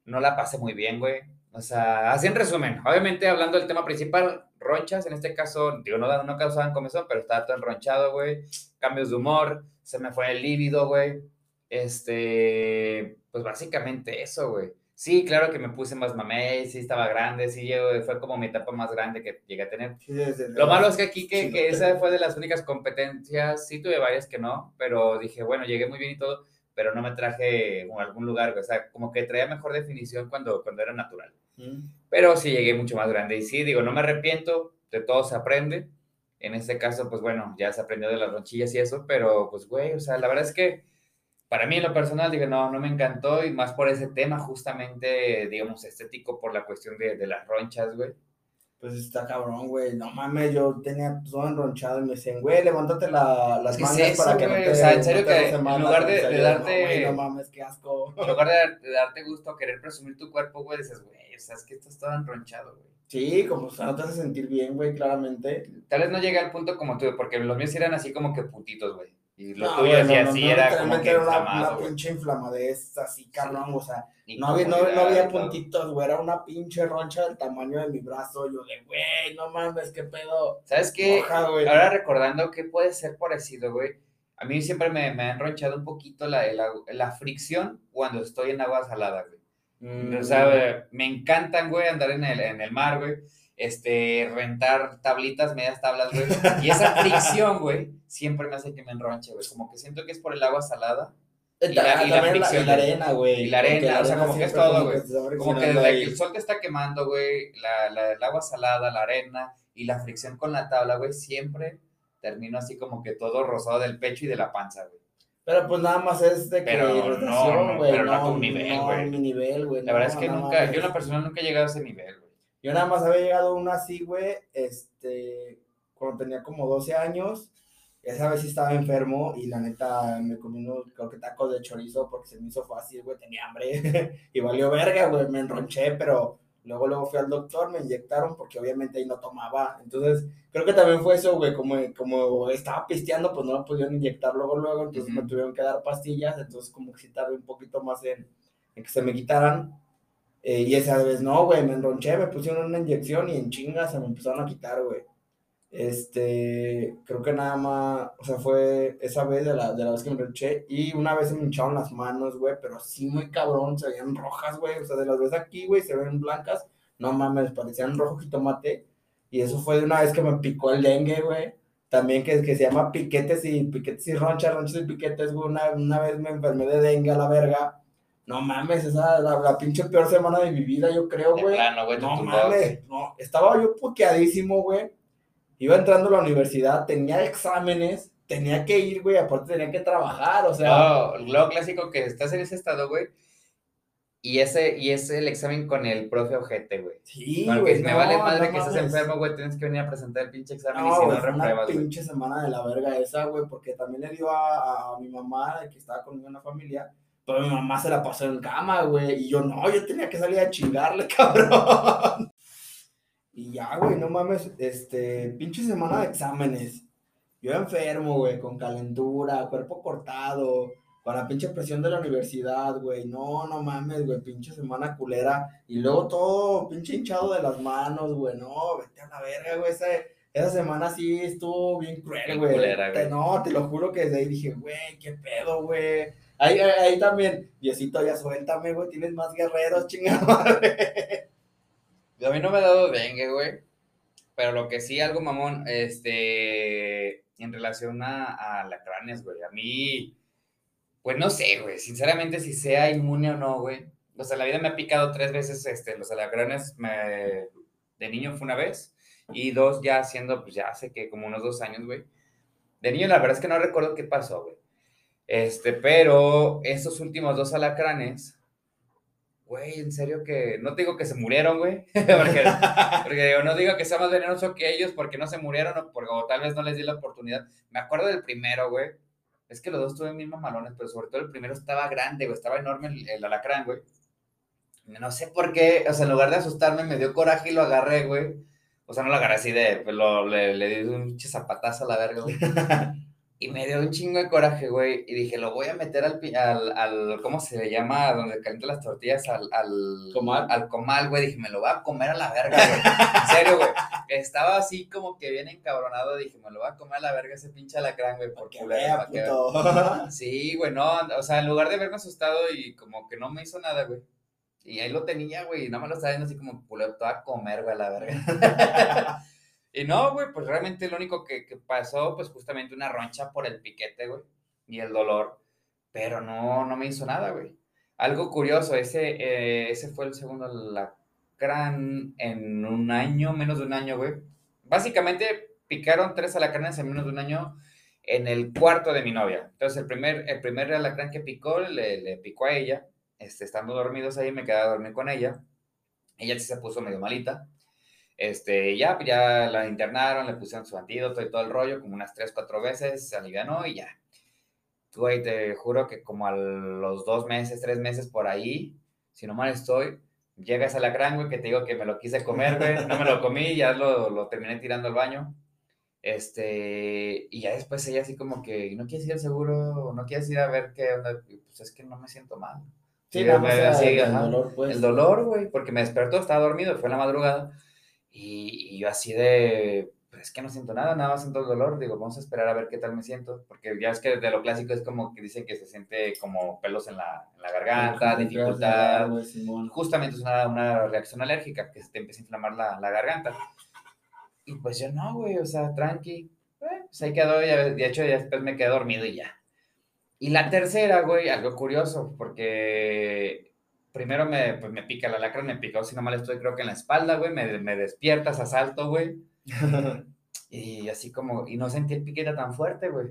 No la pasé muy bien, güey. O sea, así en resumen, obviamente hablando del tema principal, ronchas, en este caso, digo, no, no causaban comezón, pero estaba todo enronchado, güey. Cambios de humor, se me fue el líbido, güey. Este, pues básicamente eso, güey. Sí, claro que me puse más mamey, sí estaba grande, sí, fue como mi etapa más grande que llegué a tener. lo malo es que aquí, que, que esa fue de las únicas competencias, sí tuve varias que no, pero dije, bueno, llegué muy bien y todo, pero no me traje a algún lugar, o sea, como que traía mejor definición cuando, cuando era natural. Pero sí llegué mucho más grande y sí, digo, no me arrepiento, de todo se aprende. En este caso, pues bueno, ya se aprendió de las ronchillas y eso, pero pues güey, o sea, la verdad es que para mí en lo personal dije, no, no me encantó y más por ese tema justamente, digamos, estético, por la cuestión de, de las ronchas, güey.
Pues está cabrón, güey. No mames, yo tenía todo enronchado y me decían, güey, levántate la, las mangas para que no te,
O sea, en serio que en lugar de, de darte...
No, mames, qué asco.
En lugar de, darte gusto, querer presumir tu cuerpo, güey, dices, güey, o sea, es que estás todo enronchado, güey.
Sí, como o sea, no te hace sentir bien, güey, claramente.
Tal vez no llegue al punto como tú, porque los míos eran así como que putitos, güey. Y lo tuyo así, así era como que
era una, una pinche inflamadez así, cabrón, o sea, no había, no, no había puntitos, güey, era una pinche roncha del tamaño de mi brazo, yo de, güey, no mames, qué pedo.
¿Sabes qué? Ahora recordando qué puede ser parecido, güey, a mí siempre me, me ha enronchado un poquito la, la, la, fricción cuando estoy en agua salada, güey. O sea, mm. me encantan, güey, andar en el, en el mar, güey este, rentar tablitas, medias tablas, güey. Y esa fricción, güey, siempre me hace que me enronche, güey. Como que siento que es por el agua salada.
Y la, y la, fricción. La, arena, güey.
Y la arena, o sea, como que es todo, güey. Como que desde que el sol te está quemando, güey, la, el agua salada, la arena y la fricción con la tabla, güey, siempre termino así como que todo rosado del pecho y de la panza, güey.
Pero pues nada más es de que
pero no, no, pero no, a tu nivel, güey.
No, mi nivel, güey.
La verdad es que nunca, yo en la persona nunca he llegado a ese nivel, güey.
Yo nada más había llegado una así, güey, este, cuando tenía como 12 años. Esa vez sí estaba enfermo y la neta me comí unos, creo que tacos de chorizo porque se me hizo fácil, güey, tenía hambre (laughs) y valió verga, güey, me enronché, pero luego luego fui al doctor, me inyectaron porque obviamente ahí no tomaba. Entonces, creo que también fue eso, güey, como, como estaba pisteando, pues no me pudieron inyectar luego, luego, entonces me tuvieron que dar pastillas, entonces como que sí tardé un poquito más en, en que se me quitaran. Eh, y esa vez no, güey, me enronché, me pusieron una inyección y en chingas se me empezaron a quitar, güey. Este, creo que nada más, o sea, fue esa vez de la, de la vez que me enronché y una vez se me hincharon las manos, güey, pero así muy cabrón, se veían rojas, güey, o sea, de las veces aquí, güey, se ven blancas, no mames, parecían rojo tomate y eso fue de una vez que me picó el dengue, güey. También que, que se llama piquetes y piquetes y ronchas, ronchas y piquetes, güey. Una, una vez me enfermé de dengue a la verga no mames, esa es la, pinche peor semana de mi vida, yo creo, güey. no mames, no, estaba yo puqueadísimo, güey. Iba entrando a la universidad, tenía exámenes, tenía que ir, güey, aparte tenía que trabajar, o sea.
No, lo clásico que estás en ese estado, güey. Y ese, y es el examen con el profe ojete, güey.
Sí, güey.
me vale madre que estés enfermo, güey. Tienes que venir a presentar el pinche examen y si no repruebas,
una pinche semana de la verga esa, güey. Porque también le dio a, a mi mamá, que estaba conmigo en la familia, pero mi mamá se la pasó en cama, güey. Y yo no, yo tenía que salir a chingarle, (laughs) cabrón. Y ya, güey, no mames, este, pinche semana de exámenes. Yo enfermo, güey, con calentura, cuerpo cortado, con la pinche presión de la universidad, güey. No, no mames, güey, pinche semana culera. Y luego todo pinche hinchado de las manos, güey. No, vete a la verga, güey. Esa, esa semana sí estuvo bien cruel, güey. No, te lo juro que desde ahí dije, güey, qué pedo, güey Ahí, ahí también, Diosito, ya suéltame, güey, tienes más guerreros, chingada
A mí no me ha dado dengue, güey. Pero lo que sí, algo mamón, este, en relación a, a lacranes, güey. A mí, pues no sé, güey. Sinceramente, si sea inmune o no, güey. O sea, la vida me ha picado tres veces, este, los alacranes de niño fue una vez. Y dos ya haciendo, pues ya hace que como unos dos años, güey. De niño, la verdad es que no recuerdo qué pasó, güey. Este, pero estos últimos dos alacranes, güey, en serio que, no te digo que se murieron, güey, (laughs) porque, (laughs) porque no digo que sea más venenoso que ellos porque no se murieron o, porque, tal vez no les di la oportunidad. Me acuerdo del primero, güey, es que los dos tuvieron mismos malones, pero sobre todo el primero estaba grande, güey, estaba enorme el, alacrán, güey. No sé por qué, o sea, en lugar de asustarme, me dio coraje y lo agarré, güey. O sea, no lo agarré así de, pues, lo, le, le di un zapatazo a la verga, güey. (laughs) Y me dio un chingo de coraje, güey. Y dije, lo voy a meter al, al, al ¿cómo se llama? Donde caliento las tortillas, al, al
comal.
Al comal, güey. Dije, me lo voy a comer a la verga, güey. En serio, güey. estaba así como que bien encabronado. Dije, me lo voy a comer a la verga ese pinche alacrán, güey. Porque (laughs) Sí, güey, no. O sea, en lugar de verme asustado y como que no me hizo nada, güey. Y ahí lo tenía, güey. Y no me lo estaba viendo así como todo a comer, güey, a la verga. (laughs) y no, güey, pues realmente lo único que, que pasó, pues justamente una roncha por el piquete, güey. Y el dolor. Pero no, no me hizo nada, güey. Algo curioso, ese, eh, ese fue el segundo alacrán en un año, menos de un año, güey. Básicamente picaron tres alacranes en menos de un año en el cuarto de mi novia. Entonces, el primer, el primer alacrán que picó, le, le picó a ella. Este, estando dormidos ahí, me quedé a dormir con ella. Ella sí se puso medio malita. Este, ya, ya la internaron, le pusieron su antídoto y todo el rollo, como unas tres, cuatro veces, se alivianó y ya güey, te juro que como a los dos meses, tres meses por ahí, si no mal estoy, llegas a la gran, güey, que te digo que me lo quise comer, güey, no me lo comí, ya lo, lo terminé tirando al baño. Este, y ya después ella así como que, ¿no quieres ir al seguro? ¿No quieres ir a ver qué onda? Pues es que no me siento mal. Sí, el, dolor, pues. El dolor, güey, porque me despertó, estaba dormido, fue en la madrugada. Y, y yo así de, es que no siento nada, nada más siento el dolor, digo, vamos a esperar a ver qué tal me siento, porque ya es que de lo clásico es como que dicen que se siente como pelos en la, en la garganta, dificultad, justamente es una, una, reacción alérgica, que se te empieza a inflamar la, la garganta. Y pues yo no, güey, o sea, tranqui, eh, pues ahí quedó, ya, de hecho ya después me quedé dormido y ya. Y la tercera, güey, algo curioso, porque primero me, pues me pica la lacra, me picó, si no mal estoy, creo que en la espalda, güey, me, me despiertas, asalto, güey (laughs) y así como, y no sentí el piquete tan fuerte, güey.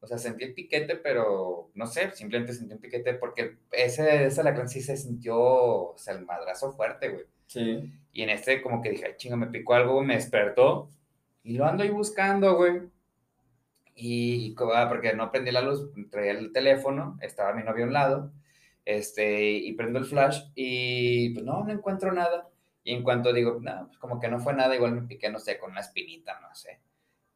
O sea, sentí el piquete, pero no sé, simplemente sentí un piquete porque ese, ese alacrán sí se sintió, o sea, el madrazo fuerte, güey. Sí. Y en este como que dije, chinga, me picó algo, me despertó y lo ando ahí buscando, güey. Y ah, porque no prendí la luz, traía el teléfono, estaba mi novio a un lado, este, y prendo el flash y pues no, no encuentro nada. Y en cuanto digo, no, pues como que no fue nada, igual me piqué, no sé, con una espinita, no sé.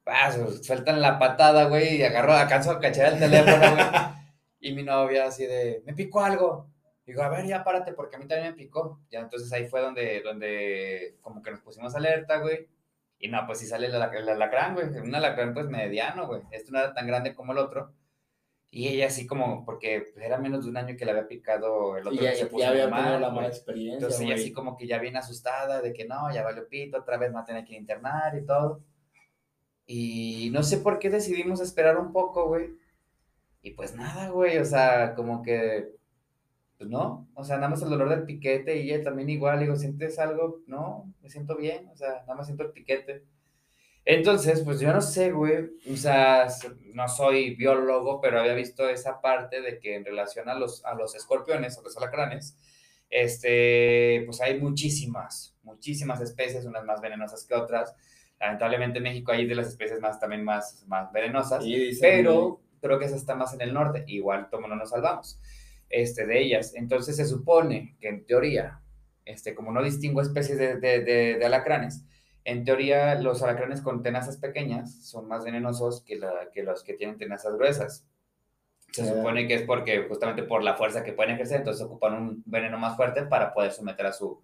Paso, sueltan la patada, güey, y agarro, alcanzo a cachar el teléfono, güey. y mi novia así de, me picó algo. Digo, a ver, ya párate, porque a mí también me picó. Ya entonces ahí fue donde, donde como que nos pusimos alerta, güey. Y no, pues sí sale el alacrán, güey. Un alacrán pues mediano, güey. Este no era tan grande como el otro. Y ella así como, porque era menos de un año que le había picado el otro.
Y ya, se puso había tenido la mala experiencia.
Entonces ella así como que ya viene asustada de que no, ya valió pito, otra vez me va a tener que internar y todo. Y no sé por qué decidimos esperar un poco, güey. Y pues nada, güey, o sea, como que, pues no, o sea, nada más el dolor del piquete y ella también igual, digo, ¿sientes algo? No, me siento bien, o sea, nada más siento el piquete. Entonces, pues yo no sé, güey, o sea, no soy biólogo, pero había visto esa parte de que en relación a los, a los escorpiones, a los alacranes, este, pues hay muchísimas, muchísimas especies, unas más venenosas que otras. Lamentablemente en México hay de las especies más, también más, más venenosas, pero creo que esa está más en el norte, igual como no nos salvamos este, de ellas. Entonces se supone que en teoría, este, como no distingo especies de, de, de alacranes, en teoría, los alacranes con tenazas pequeñas son más venenosos que, la, que los que tienen tenazas gruesas. Se supone que es porque justamente por la fuerza que pueden ejercer, entonces ocupan un veneno más fuerte para poder someter a su,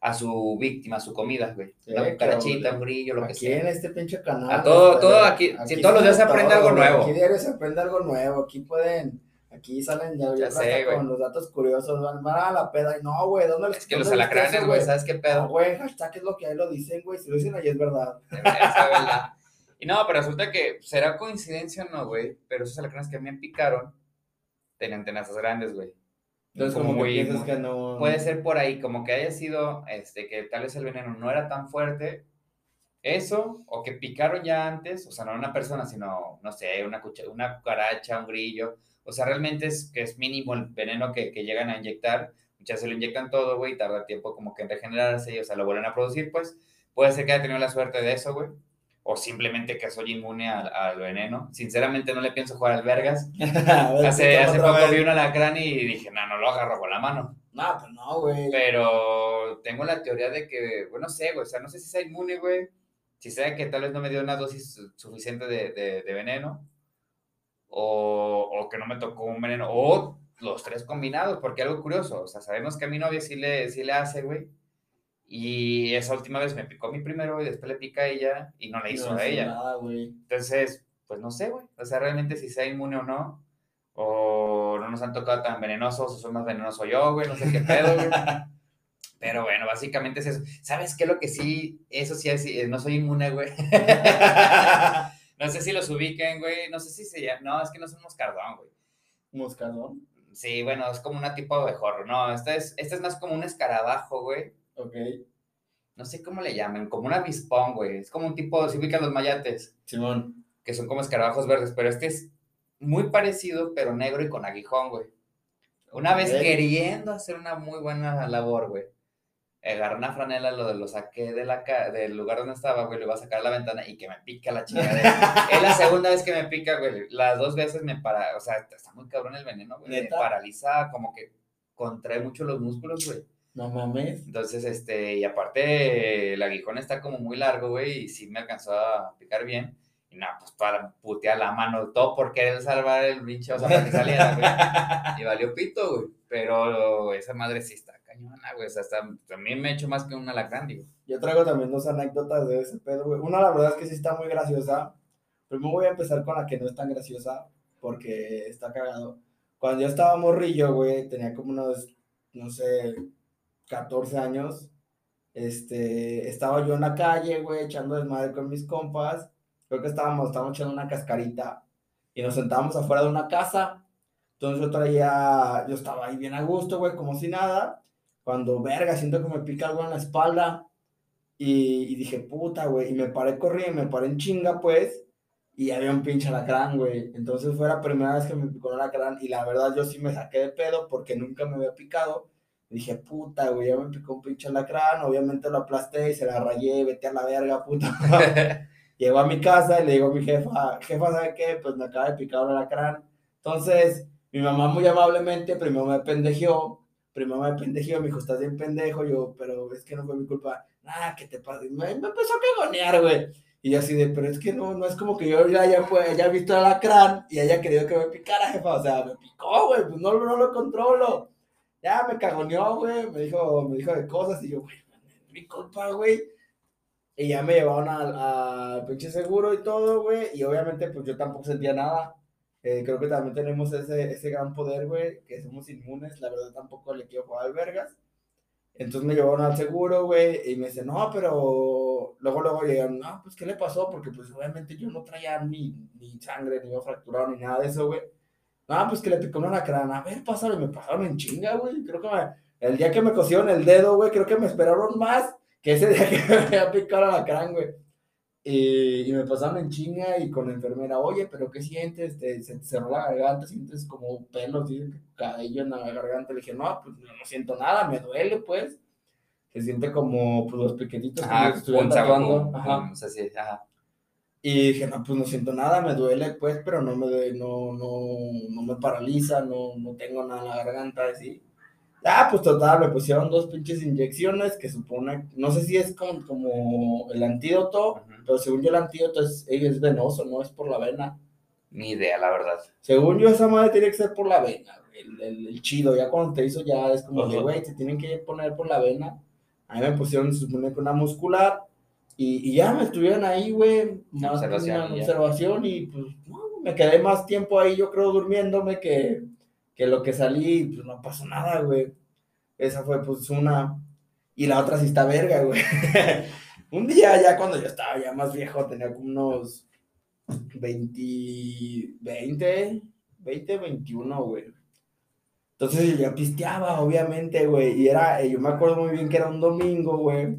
a su víctima, a su comida, güey. Una cucarachita, un brillo, lo que sea.
Aquí en este pinche canal.
A todo, todo aquí, si todos los días se aprende algo nuevo.
Aquí diario se aprende algo nuevo, aquí pueden Aquí salen ya, ya, sé, con los datos curiosos, van, a la peda y no, güey, ¿dónde
Es que los alacranes, güey, ¿sabes qué pedo?
güey, hashtag es lo que ahí lo dicen, güey, si lo dicen ahí es verdad. (laughs)
Es verdad. Y no, pero resulta que será coincidencia o no, güey, pero esos alacranes que a mí me picaron tenían tenazas grandes, güey.
Entonces, como, muy, que que no...
Puede ser por ahí, como que haya sido, este, que tal vez el veneno no era tan fuerte, eso, o que picaron ya antes, o sea, no una persona, sino, no sé, una, una cucaracha, un grillo, o sea, realmente es que es mínimo el veneno que, que llegan a inyectar. Muchas se lo inyectan todo, güey, y tarda tiempo como que en regenerarse, y, o sea, lo vuelven a producir, pues. Puede ser que haya tenido la suerte de eso, güey. O simplemente que soy inmune al, veneno. Sinceramente no le pienso jugar al vergas. (laughs) hace hace poco vi un alacrán y dije, no, no lo agarro con la mano.
No, pues no, güey.
Pero tengo la teoría de que, bueno, no sé, güey, o sea, no sé si sea inmune, güey. Si sea que tal vez no me dio una dosis suficiente de, de, de veneno o, o, que no me tocó un veneno, o los tres combinados, porque algo curioso, o sea, sabemos que a mi novia sí le, sí le hace, güey, Y esa última vez me picó mí primero y después le pica a ella y no le hizo a ella. Nada, Entonces, pues no sé, güey. O sea, realmente si sea inmune o no, o no nos han tocado tan venenosos, o soy más venenoso yo, güey, no sé qué pedo, güey. (laughs) Pero bueno, básicamente es eso. ¿Sabes qué? Lo que sí, eso sí, es, eh, no soy inmune, güey. (laughs) no sé si los ubiquen, güey. No sé si se llama. No, es que no es un moscardón, güey.
¿Moscardón?
Sí, bueno, es como una tipo de abejorro. No, este es, este es más como un escarabajo, güey.
Ok.
No sé cómo le llaman, como un avispón, güey. Es como un tipo, si ubican los mayates.
Simón.
Que son como escarabajos verdes, pero este es muy parecido, pero negro y con aguijón, güey. Una vez queriendo hacer una muy buena labor, güey. Agarré una franela, lo, lo saqué de la del lugar donde estaba, güey, lo iba a sacar a la ventana y que me pica la chingada. (laughs) es la segunda vez que me pica, güey. Las dos veces me para, o sea, está muy cabrón el veneno, güey. Me paraliza, como que contrae mucho los músculos, güey.
No mames.
Entonces, este, y aparte, el aguijón está como muy largo, güey, y sí me alcanzó a picar bien. Y nada, pues para putear la mano, todo por querer salvar el pinche, o sea, para que saliera, güey. (laughs) Y valió pito, güey. Pero esa madre sí está cañona, güey. O sea, está, también me he hecho más que un alacrán, digo.
Yo traigo también dos anécdotas de ese pedo, güey. Una, la verdad es que sí está muy graciosa. Primero voy a empezar con la que no es tan graciosa, porque está cagado. Cuando yo estaba morrillo, güey, tenía como unos, no sé, 14 años, este, estaba yo en la calle, güey, echando desmadre con mis compas, creo que estábamos, estábamos echando una cascarita, y nos sentábamos afuera de una casa, entonces yo traía, yo estaba ahí bien a gusto, güey, como si nada, cuando, verga, siento que me pica algo en la espalda, y, dije, puta, güey, y me paré corriendo, me paré en chinga, pues, y había un pinche alacrán, güey. Entonces fue la primera vez que me picó un alacrán y la verdad yo sí me saqué de pedo porque nunca me había picado dije, puta, güey, ya me picó un pinche lacrán, obviamente lo aplasté y se la rayé, vete a la verga, puta. (laughs) Llego a mi casa y le digo a mi jefa, jefa, ¿sabe qué? Pues me acaba de picar un lacrán. Entonces, mi mamá muy amablemente primero me pendejeó, primero me pendejeó, me dijo, estás bien pendejo, yo, pero es que no fue mi culpa. Nada, ¿qué te pasa? Me, empezó a cagonear, güey. Y yo así de, pero es que no, no es como que yo ya haya, haya visto el lacrán y haya querido que me picara, jefa. O sea, me picó, güey, pues no, no lo controlo ya me cagoneó, güey, me dijo, me dijo de cosas y yo, güey, mi culpa, güey. Y ya me llevaron al pinche seguro y todo, güey, y obviamente pues yo tampoco sentía nada. Eh, creo que también tenemos ese, ese gran poder, güey, que somos inmunes, la verdad tampoco le quiero jugar al vergas. Entonces me llevaron al seguro, güey, y me dice, no, pero luego, luego llegaron, no, pues, ¿qué le pasó? Porque, pues, obviamente yo no traía ni, ni sangre, ni iba fracturado, ni nada de eso, güey. Ah, pues que le picó una crana. A ver, pásalo. Me pasaron en chinga, güey. Creo que el día que me cosieron el dedo, güey, creo que me esperaron más que ese día (laughs) que me había picado la crán, güey. Y, me pasaron en chinga y con la enfermera, oye, pero ¿qué sientes? Te, se te cerró la garganta, sientes como pelos, cabello en la garganta. Le dije, no, pues no, siento nada, me duele, pues. Se siente como pues, los piquetitos
ah, que estuvieron tatuando. Ajá. No sé si, ajá.
Y dije, no, pues no siento nada, me duele, pues, pero no me, no, no, no me paraliza, no, no tengo nada en la garganta, así. Ah, pues total, me pusieron dos pinches inyecciones que supone, no sé si es como, como el antídoto, pero según yo el antídoto es, es venoso, no es por la vena.
Ni idea, la verdad.
Según yo esa madre tiene que ser por la vena, el, el, chido, ya cuando te hizo ya es como de, güey, te tienen que poner por la vena. A mí me pusieron, se supone que una muscular, y, ya me estuvieron ahí, güey, una observación, observación y pues me quedé más tiempo ahí, yo creo, durmiéndome que, que lo que salí, pues no pasó nada, güey. Esa fue pues una. Y la otra sí está verga, güey. (laughs) Un día ya cuando yo estaba ya más viejo, tenía como unos 20, 20, 20, 21, güey. Entonces yo ya pisteaba, obviamente, güey. Y era, yo me acuerdo muy bien que era un domingo, güey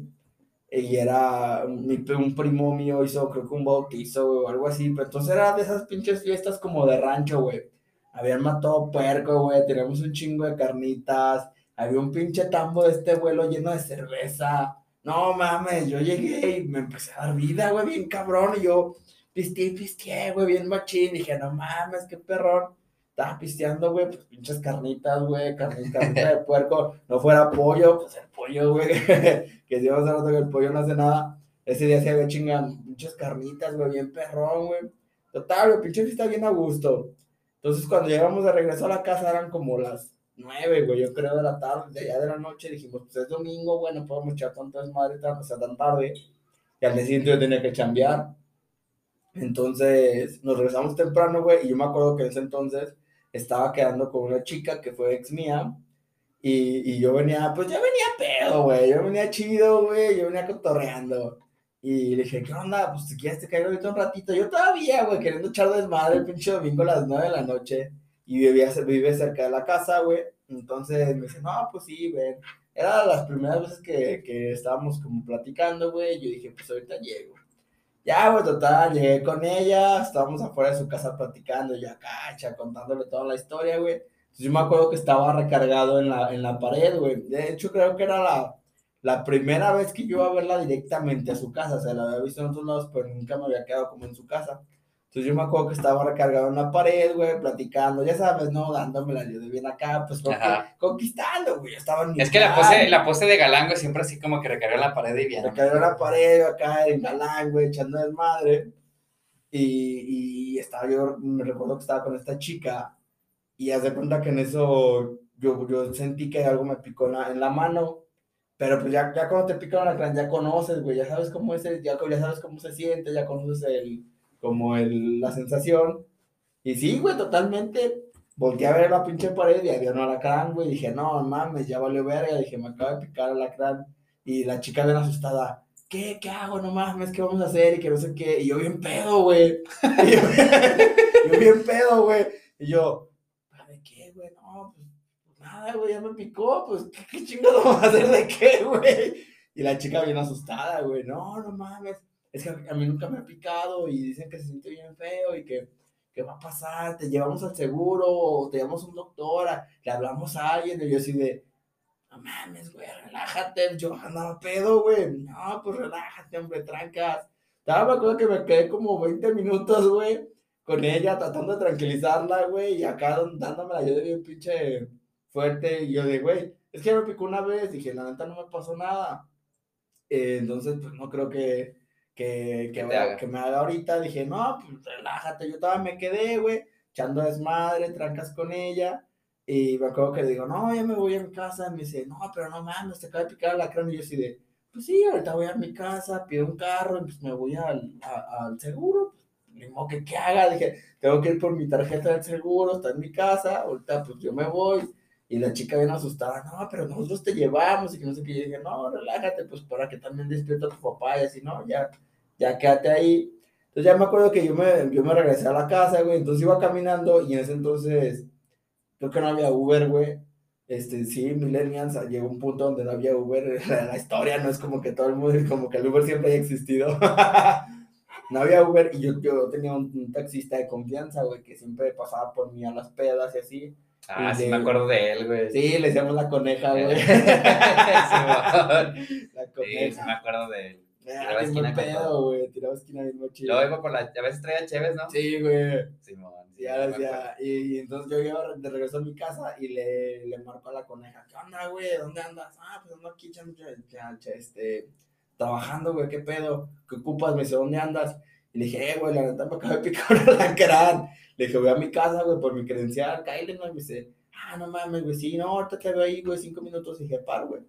y era un primo mío hizo creo que un bautizo o algo así, pero entonces era de esas pinches fiestas como de rancho, güey. Habían matado puerco, güey, teníamos un chingo de carnitas, había un pinche tambo de este vuelo lleno de cerveza. No mames, yo llegué y me empecé a dar vida, güey, bien cabrón, y yo pisteé, pisteé, güey, bien machín, dije, no mames, qué perrón estaba pisteando, güey, pues pinches carnitas, güey, carnita, de puerco, no fuera pollo, pues el pollo, güey, (laughs) que si vamos a rato que el pollo no hace nada, ese día se había chingado pinches carnitas, güey, bien perrón, güey, total, güey, pinche fiesta bien a gusto, entonces cuando llegamos de regreso a la casa eran como las nueve, güey, yo creo de la tarde, de allá de la noche, dijimos, pues es domingo, bueno, podemos echar tantas madres, o sea, tan tarde, y al día siguiente yo tenía que chambear, entonces nos regresamos temprano, güey, y yo me acuerdo que en ese entonces estaba quedando con una chica que fue ex mía, y, y yo venía, pues ya venía pedo, güey, yo venía chido, güey, yo venía cotorreando, y le dije, ¿qué onda? Pues si quieres te caigo ahorita un ratito, yo todavía, güey, queriendo echar desmadre el pinche domingo a las nueve de la noche, y vivía, vive cerca de la casa, güey. Entonces me dice, no, pues sí, ven. Era las primeras veces que, que estábamos como platicando, güey. Yo dije, pues ahorita llego. Ya, güey, total, llegué con ella, estábamos afuera de su casa platicando, ya cacha, contándole toda la historia, güey. Yo me acuerdo que estaba recargado en la, en la pared, güey. De hecho, creo que era la, la primera vez que yo iba a verla directamente a su casa. O sea, la había visto en otros lados, pero nunca me había quedado como en su casa. Entonces yo me acuerdo que estaba recargado en la pared, güey, platicando, ya sabes, ¿no? Dándomela yo de bien acá, pues conquistando, güey. Estaba
en Es que la pose, la pose de galán, güey, siempre así como que recargó en la pared y bien.
Recargó en la pared, acá en galán, güey, echando desmadre. Y, y estaba yo, me recuerdo que estaba con esta chica y haz de cuenta que en eso yo, yo sentí que algo me picó en la, en la mano. Pero pues ya, ya cuando te pica la crán, ya conoces, güey, ya sabes cómo es, ya, ya sabes cómo se siente, ya conoces el como el, la sensación. Y sí, güey, totalmente. Volteé a ver la pinche pared y había un alacrán, güey. Dije, no, mames, ya valió verga. Dije, me acaba de picar el alacrán. Y la chica bien asustada, ¿qué? ¿Qué hago? No mames, ¿qué vamos a hacer? Y que no sé qué. Y yo bien pedo, güey. (laughs) (laughs) yo, bien pedo, güey. Y yo, ¿de qué, güey? No, pues, pues nada, güey, ya me picó. Pues, ¿qué, qué chingado (laughs) vamos a hacer de qué, güey? Y la chica bien asustada, güey. No, no mames es que a mí nunca me ha picado y dicen que se siente bien feo y que, ¿qué va a pasar? Te llevamos al seguro o te llevamos a un doctor, le hablamos a alguien y yo así de, no mames, güey, relájate, yo andaba pedo, güey, no, pues relájate, hombre, trancas. Estaba, me acuerdo que me quedé como 20 minutos, güey, con ella, tratando de tranquilizarla, güey, y acá dándomela yo de bien pinche fuerte, y yo de, güey, es que me picó una vez, dije, la neta no me pasó nada. Eh, entonces, pues no creo que, que, que, me, que me haga ahorita. Dije, no, pues relájate. Yo todavía me quedé, güey, echando desmadre, trancas con ella. Y me acuerdo que digo, no, ya me voy a mi casa. Y me dice, no, pero no mames, te acaba de picar la crema. Y yo así de, pues sí, ahorita voy a mi casa, pido un carro, y pues me voy al, al seguro. Pues, ni modo que qué haga. Dije, tengo que ir por mi tarjeta del seguro, está en mi casa. Ahorita, pues yo me voy. Y la chica bien asustada, no, pero nosotros te llevamos y que no sé qué. Yo dije, no, relájate, pues para que también despierta tu papá y así, no, ya, ya quédate ahí. Entonces ya me acuerdo que yo me, yo me regresé a la casa, güey, entonces iba caminando y en ese entonces creo que no había Uber, güey. Este, sí, Millennials llegó un punto donde no había Uber. (laughs) La, historia no es como que todo el mundo, (laughs) como que el Uber siempre haya existido. (laughs) no había Uber y yo, yo tenía un, taxista de confianza, güey, que siempre pasaba por mí a las pedas y así.
Ah, sí, me acuerdo de él, güey.
Sí, le decíamos la coneja, güey. (laughs) (laughs) sí,
la coneja. Sí, me acuerdo de él.
Tiraba ah, esquina pedo, güey. Tiraba esquina bien chido.
Luego iba por la. A veces traía chéves, ¿no?
Sí, güey. Simón. Sí, ya, ya. Y, entonces yo iba de regreso a mi casa y le, le marco a la coneja. ¿Qué onda, güey? ¿Dónde andas? Ah, pues ando aquí este, trabajando, güey. ¿Qué pedo? ¿Qué ocupas? Me dice, ¿dónde andas? Y le dije, eh, güey, la neta me acaba de picar una lacrán. Le dije, voy a mi casa, güey, por mi credencial, cállate, ¿no? Y me dice, ah, no mames, güey, sí, no, ahorita te veo ahí, güey, cinco minutos. Y dije, par, güey.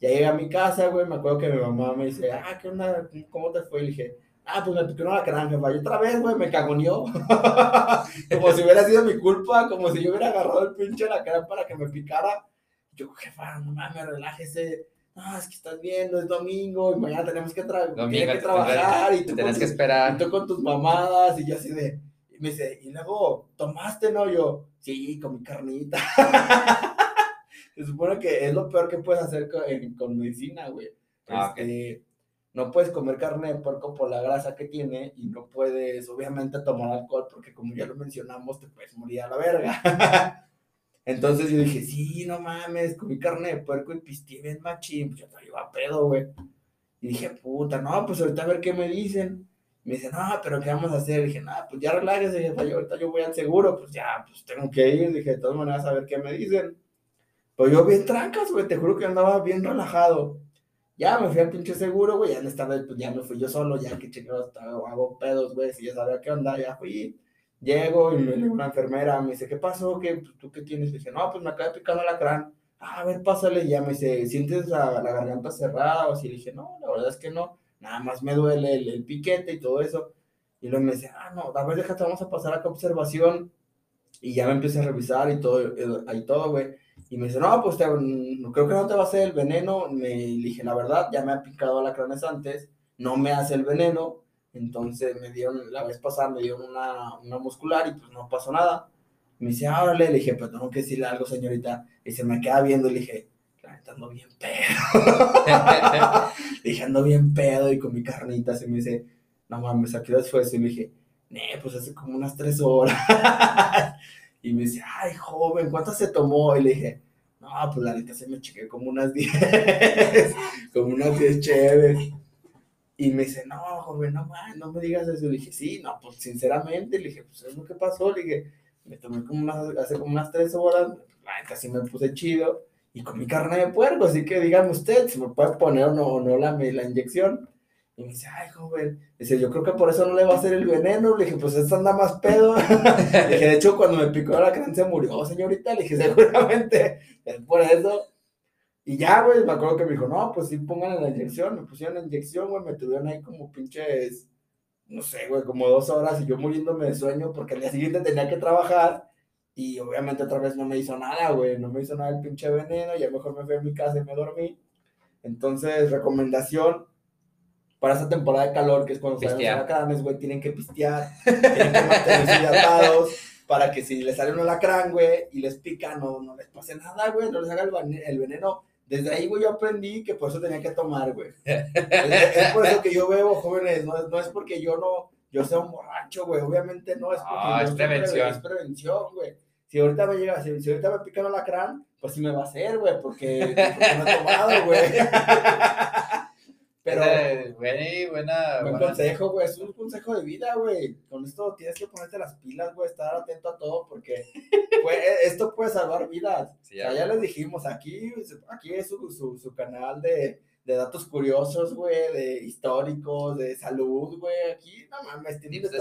Ya llegué a mi casa, güey, me acuerdo que mi mamá me dice, ah, ¿qué onda? ¿Cómo te fue? Y le dije, ah, pues me picó una lacrán, jefa. Y otra vez, güey, me cagoneó. (laughs) como si hubiera sido mi culpa, como si yo hubiera agarrado el pinche lacrán para que me picara. Yo, jefa, no mames, relájese. No, es que estás viendo, es domingo y mañana tenemos que, tra que trabajar y tú,
tienes que esperar.
y tú con tus mamadas y yo así de, y me dice, y luego, ¿tomaste, no? Yo, sí, con mi carnita. (laughs) Se supone que es lo peor que puedes hacer con, medicina, güey. Ah, este, no puedes comer carne de puerco por la grasa que tiene y no puedes, obviamente, tomar alcohol porque, como ya lo mencionamos, te puedes morir a la verga. (laughs) Entonces yo dije, sí, no mames, comí carne de puerco y pisteé bien machín, pues yo te iba a pedo, güey. Y dije, puta, no, pues ahorita a ver qué me dicen. Me dice, no, pero ¿qué vamos a hacer? dije, no, pues ya relájese, yo ahorita yo voy al seguro, pues ya, pues tengo que ir. Dije, de todas maneras, a ver qué me dicen. Pues yo bien trancas, güey, te juro que andaba bien relajado. Ya me fui al pinche seguro, güey, ya en esta vez, pues ya me fui yo solo, ya que chingados hago pedos, güey, si ya sabía qué onda, ya fui. Llego y me una enfermera, me dice, ¿qué pasó? ¿Qué, ¿Tú qué tienes? Le dije, no, pues me acaba de picar la crán. Ah, a ver, pásale. Y ya me dice, ¿sientes la, la, garganta cerrada? O así le dije, no, la verdad es que no. Nada más me duele el, el piquete y todo eso. Y luego me dice, ah, no, a ver, déjate, vamos a pasar acá a observación. Y ya me empecé a revisar y todo, eh, ahí todo, güey. Y me dice, no, pues te, no, creo que no te va a hacer el veneno. Me dije, la verdad, ya me ha picado alacranes antes, no me hace el veneno. Entonces me dieron, la vez pasada me dieron una, una muscular y pues no pasó nada. Me dice, ah, órale, le dije, pero tengo que decirle algo, señorita. Y se me queda viendo y le dije, ando bien pedo. (laughs) le dije, ando bien pedo y con mi carnita. Se me dice, no mames, ¿a qué hora fue Y me dije, ne, pues hace como unas tres horas. (laughs) y me dice, ay, joven, ¿cuántas se tomó? Y le dije, no, pues la neta se me chequé como unas diez, (laughs) como unas diez chéves. Y me dice, no, joven, no, man, no me digas eso. Le dije, sí, no, pues sinceramente, le dije, pues es lo que pasó. Le dije, me tomé como unas, hace como unas tres horas, sí me puse chido y con mi carne de puerco, así que dígame usted si me puede poner o no, o no la, la inyección. Y me dice, ay, joven, dice, yo creo que por eso no le va a hacer el veneno. Le dije, pues esto anda más pedo. (laughs) le dije, de hecho, cuando me picó la cráneo se murió, señorita. Le dije, seguramente es (laughs) por eso. Y ya, güey, me acuerdo que me dijo, no, pues sí, pónganle la inyección. Me pusieron la inyección, güey, me tuvieron ahí como pinches, no sé, güey, como dos horas y yo muriéndome de sueño porque al día siguiente tenía que trabajar. Y obviamente otra vez no me hizo nada, güey, no me hizo nada el pinche veneno. Ya mejor me fui a mi casa y me dormí. Entonces, recomendación, para esta temporada de calor, que es cuando salen los alacranes, güey, tienen que pistear, tienen que mantenerse hidratados, para que si les sale un alacrán, güey, y les pica, no, no les pase nada, güey, no les haga el, veneno. Desde ahí, güey, yo aprendí que por eso tenía que tomar, güey. es, por eso que yo bebo, jóvenes, no, no es porque yo no, yo sea un borracho, güey, obviamente no, es porque
ah, es prevención.
Es prevención, güey. Si ahorita me llega, si, si ahorita me pica un alacrán, pues sí me va a hacer, güey, porque, porque no he tomado, güey. (laughs)
Pero, güey, buena.
Buen consejo, güey. Es un consejo de vida, güey. Con esto tienes que ponerte las pilas, güey. Estar atento a todo, porque esto puede salvar vidas. o sea, ya les dijimos, aquí, aquí es su, su, su canal de, de, datos curiosos, güey, de históricos, de salud, güey. Aquí, no mames,
tienen de, de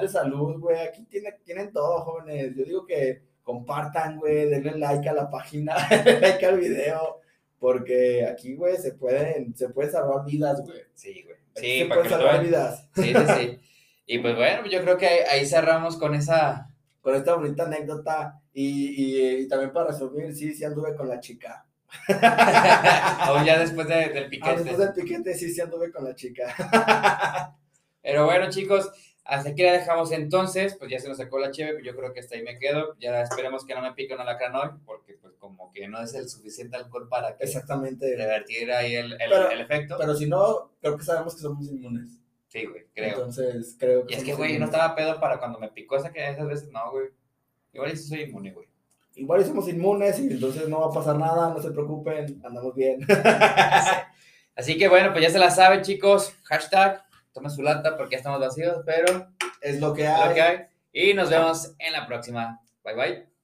de salud, güey. Aquí tiene, tienen todo, jóvenes. Yo digo que compartan, güey, denle like a la página, (laughs) like al video porque aquí, güey, se pueden, se pueden salvar vidas, güey.
Sí, güey. Sí, se pueden salvar vidas. Sí, sí, sí. Y pues bueno, yo creo que ahí cerramos con esa...
Con esta bonita anécdota. Y, y, también para resumir, sí, sí anduve con la chica. (laughs)
o ya después del piquete. Ah,
después del piquete, sí, sí anduve con la chica. (laughs)
Pero bueno, chicos, hasta aquí la dejamos entonces, pues ya se nos sacó la cheve, yo creo que hasta ahí me quedo. Ya esperemos que no me pique una lacran hoy, porque pues como que no es el suficiente alcohol para que
Exactamente.
revertir ahí el, el, efecto.
Pero si no, creo que sabemos que somos inmunes.
Sí, güey, creo.
Entonces, creo
que. Y es que, güey, no estaba pedo para cuando me picó esa que esas veces, no, güey. Igual sí soy inmune, güey.
Igual somos inmunes y entonces no va a pasar nada, no se preocupen, andamos bien. (laughs)
Así que bueno, pues ya se la saben, chicos. Hashtag toma su lata porque ya estamos vacíos, pero
es lo que hay.
Lo que hay. Y nos vemos en la próxima. Bye bye.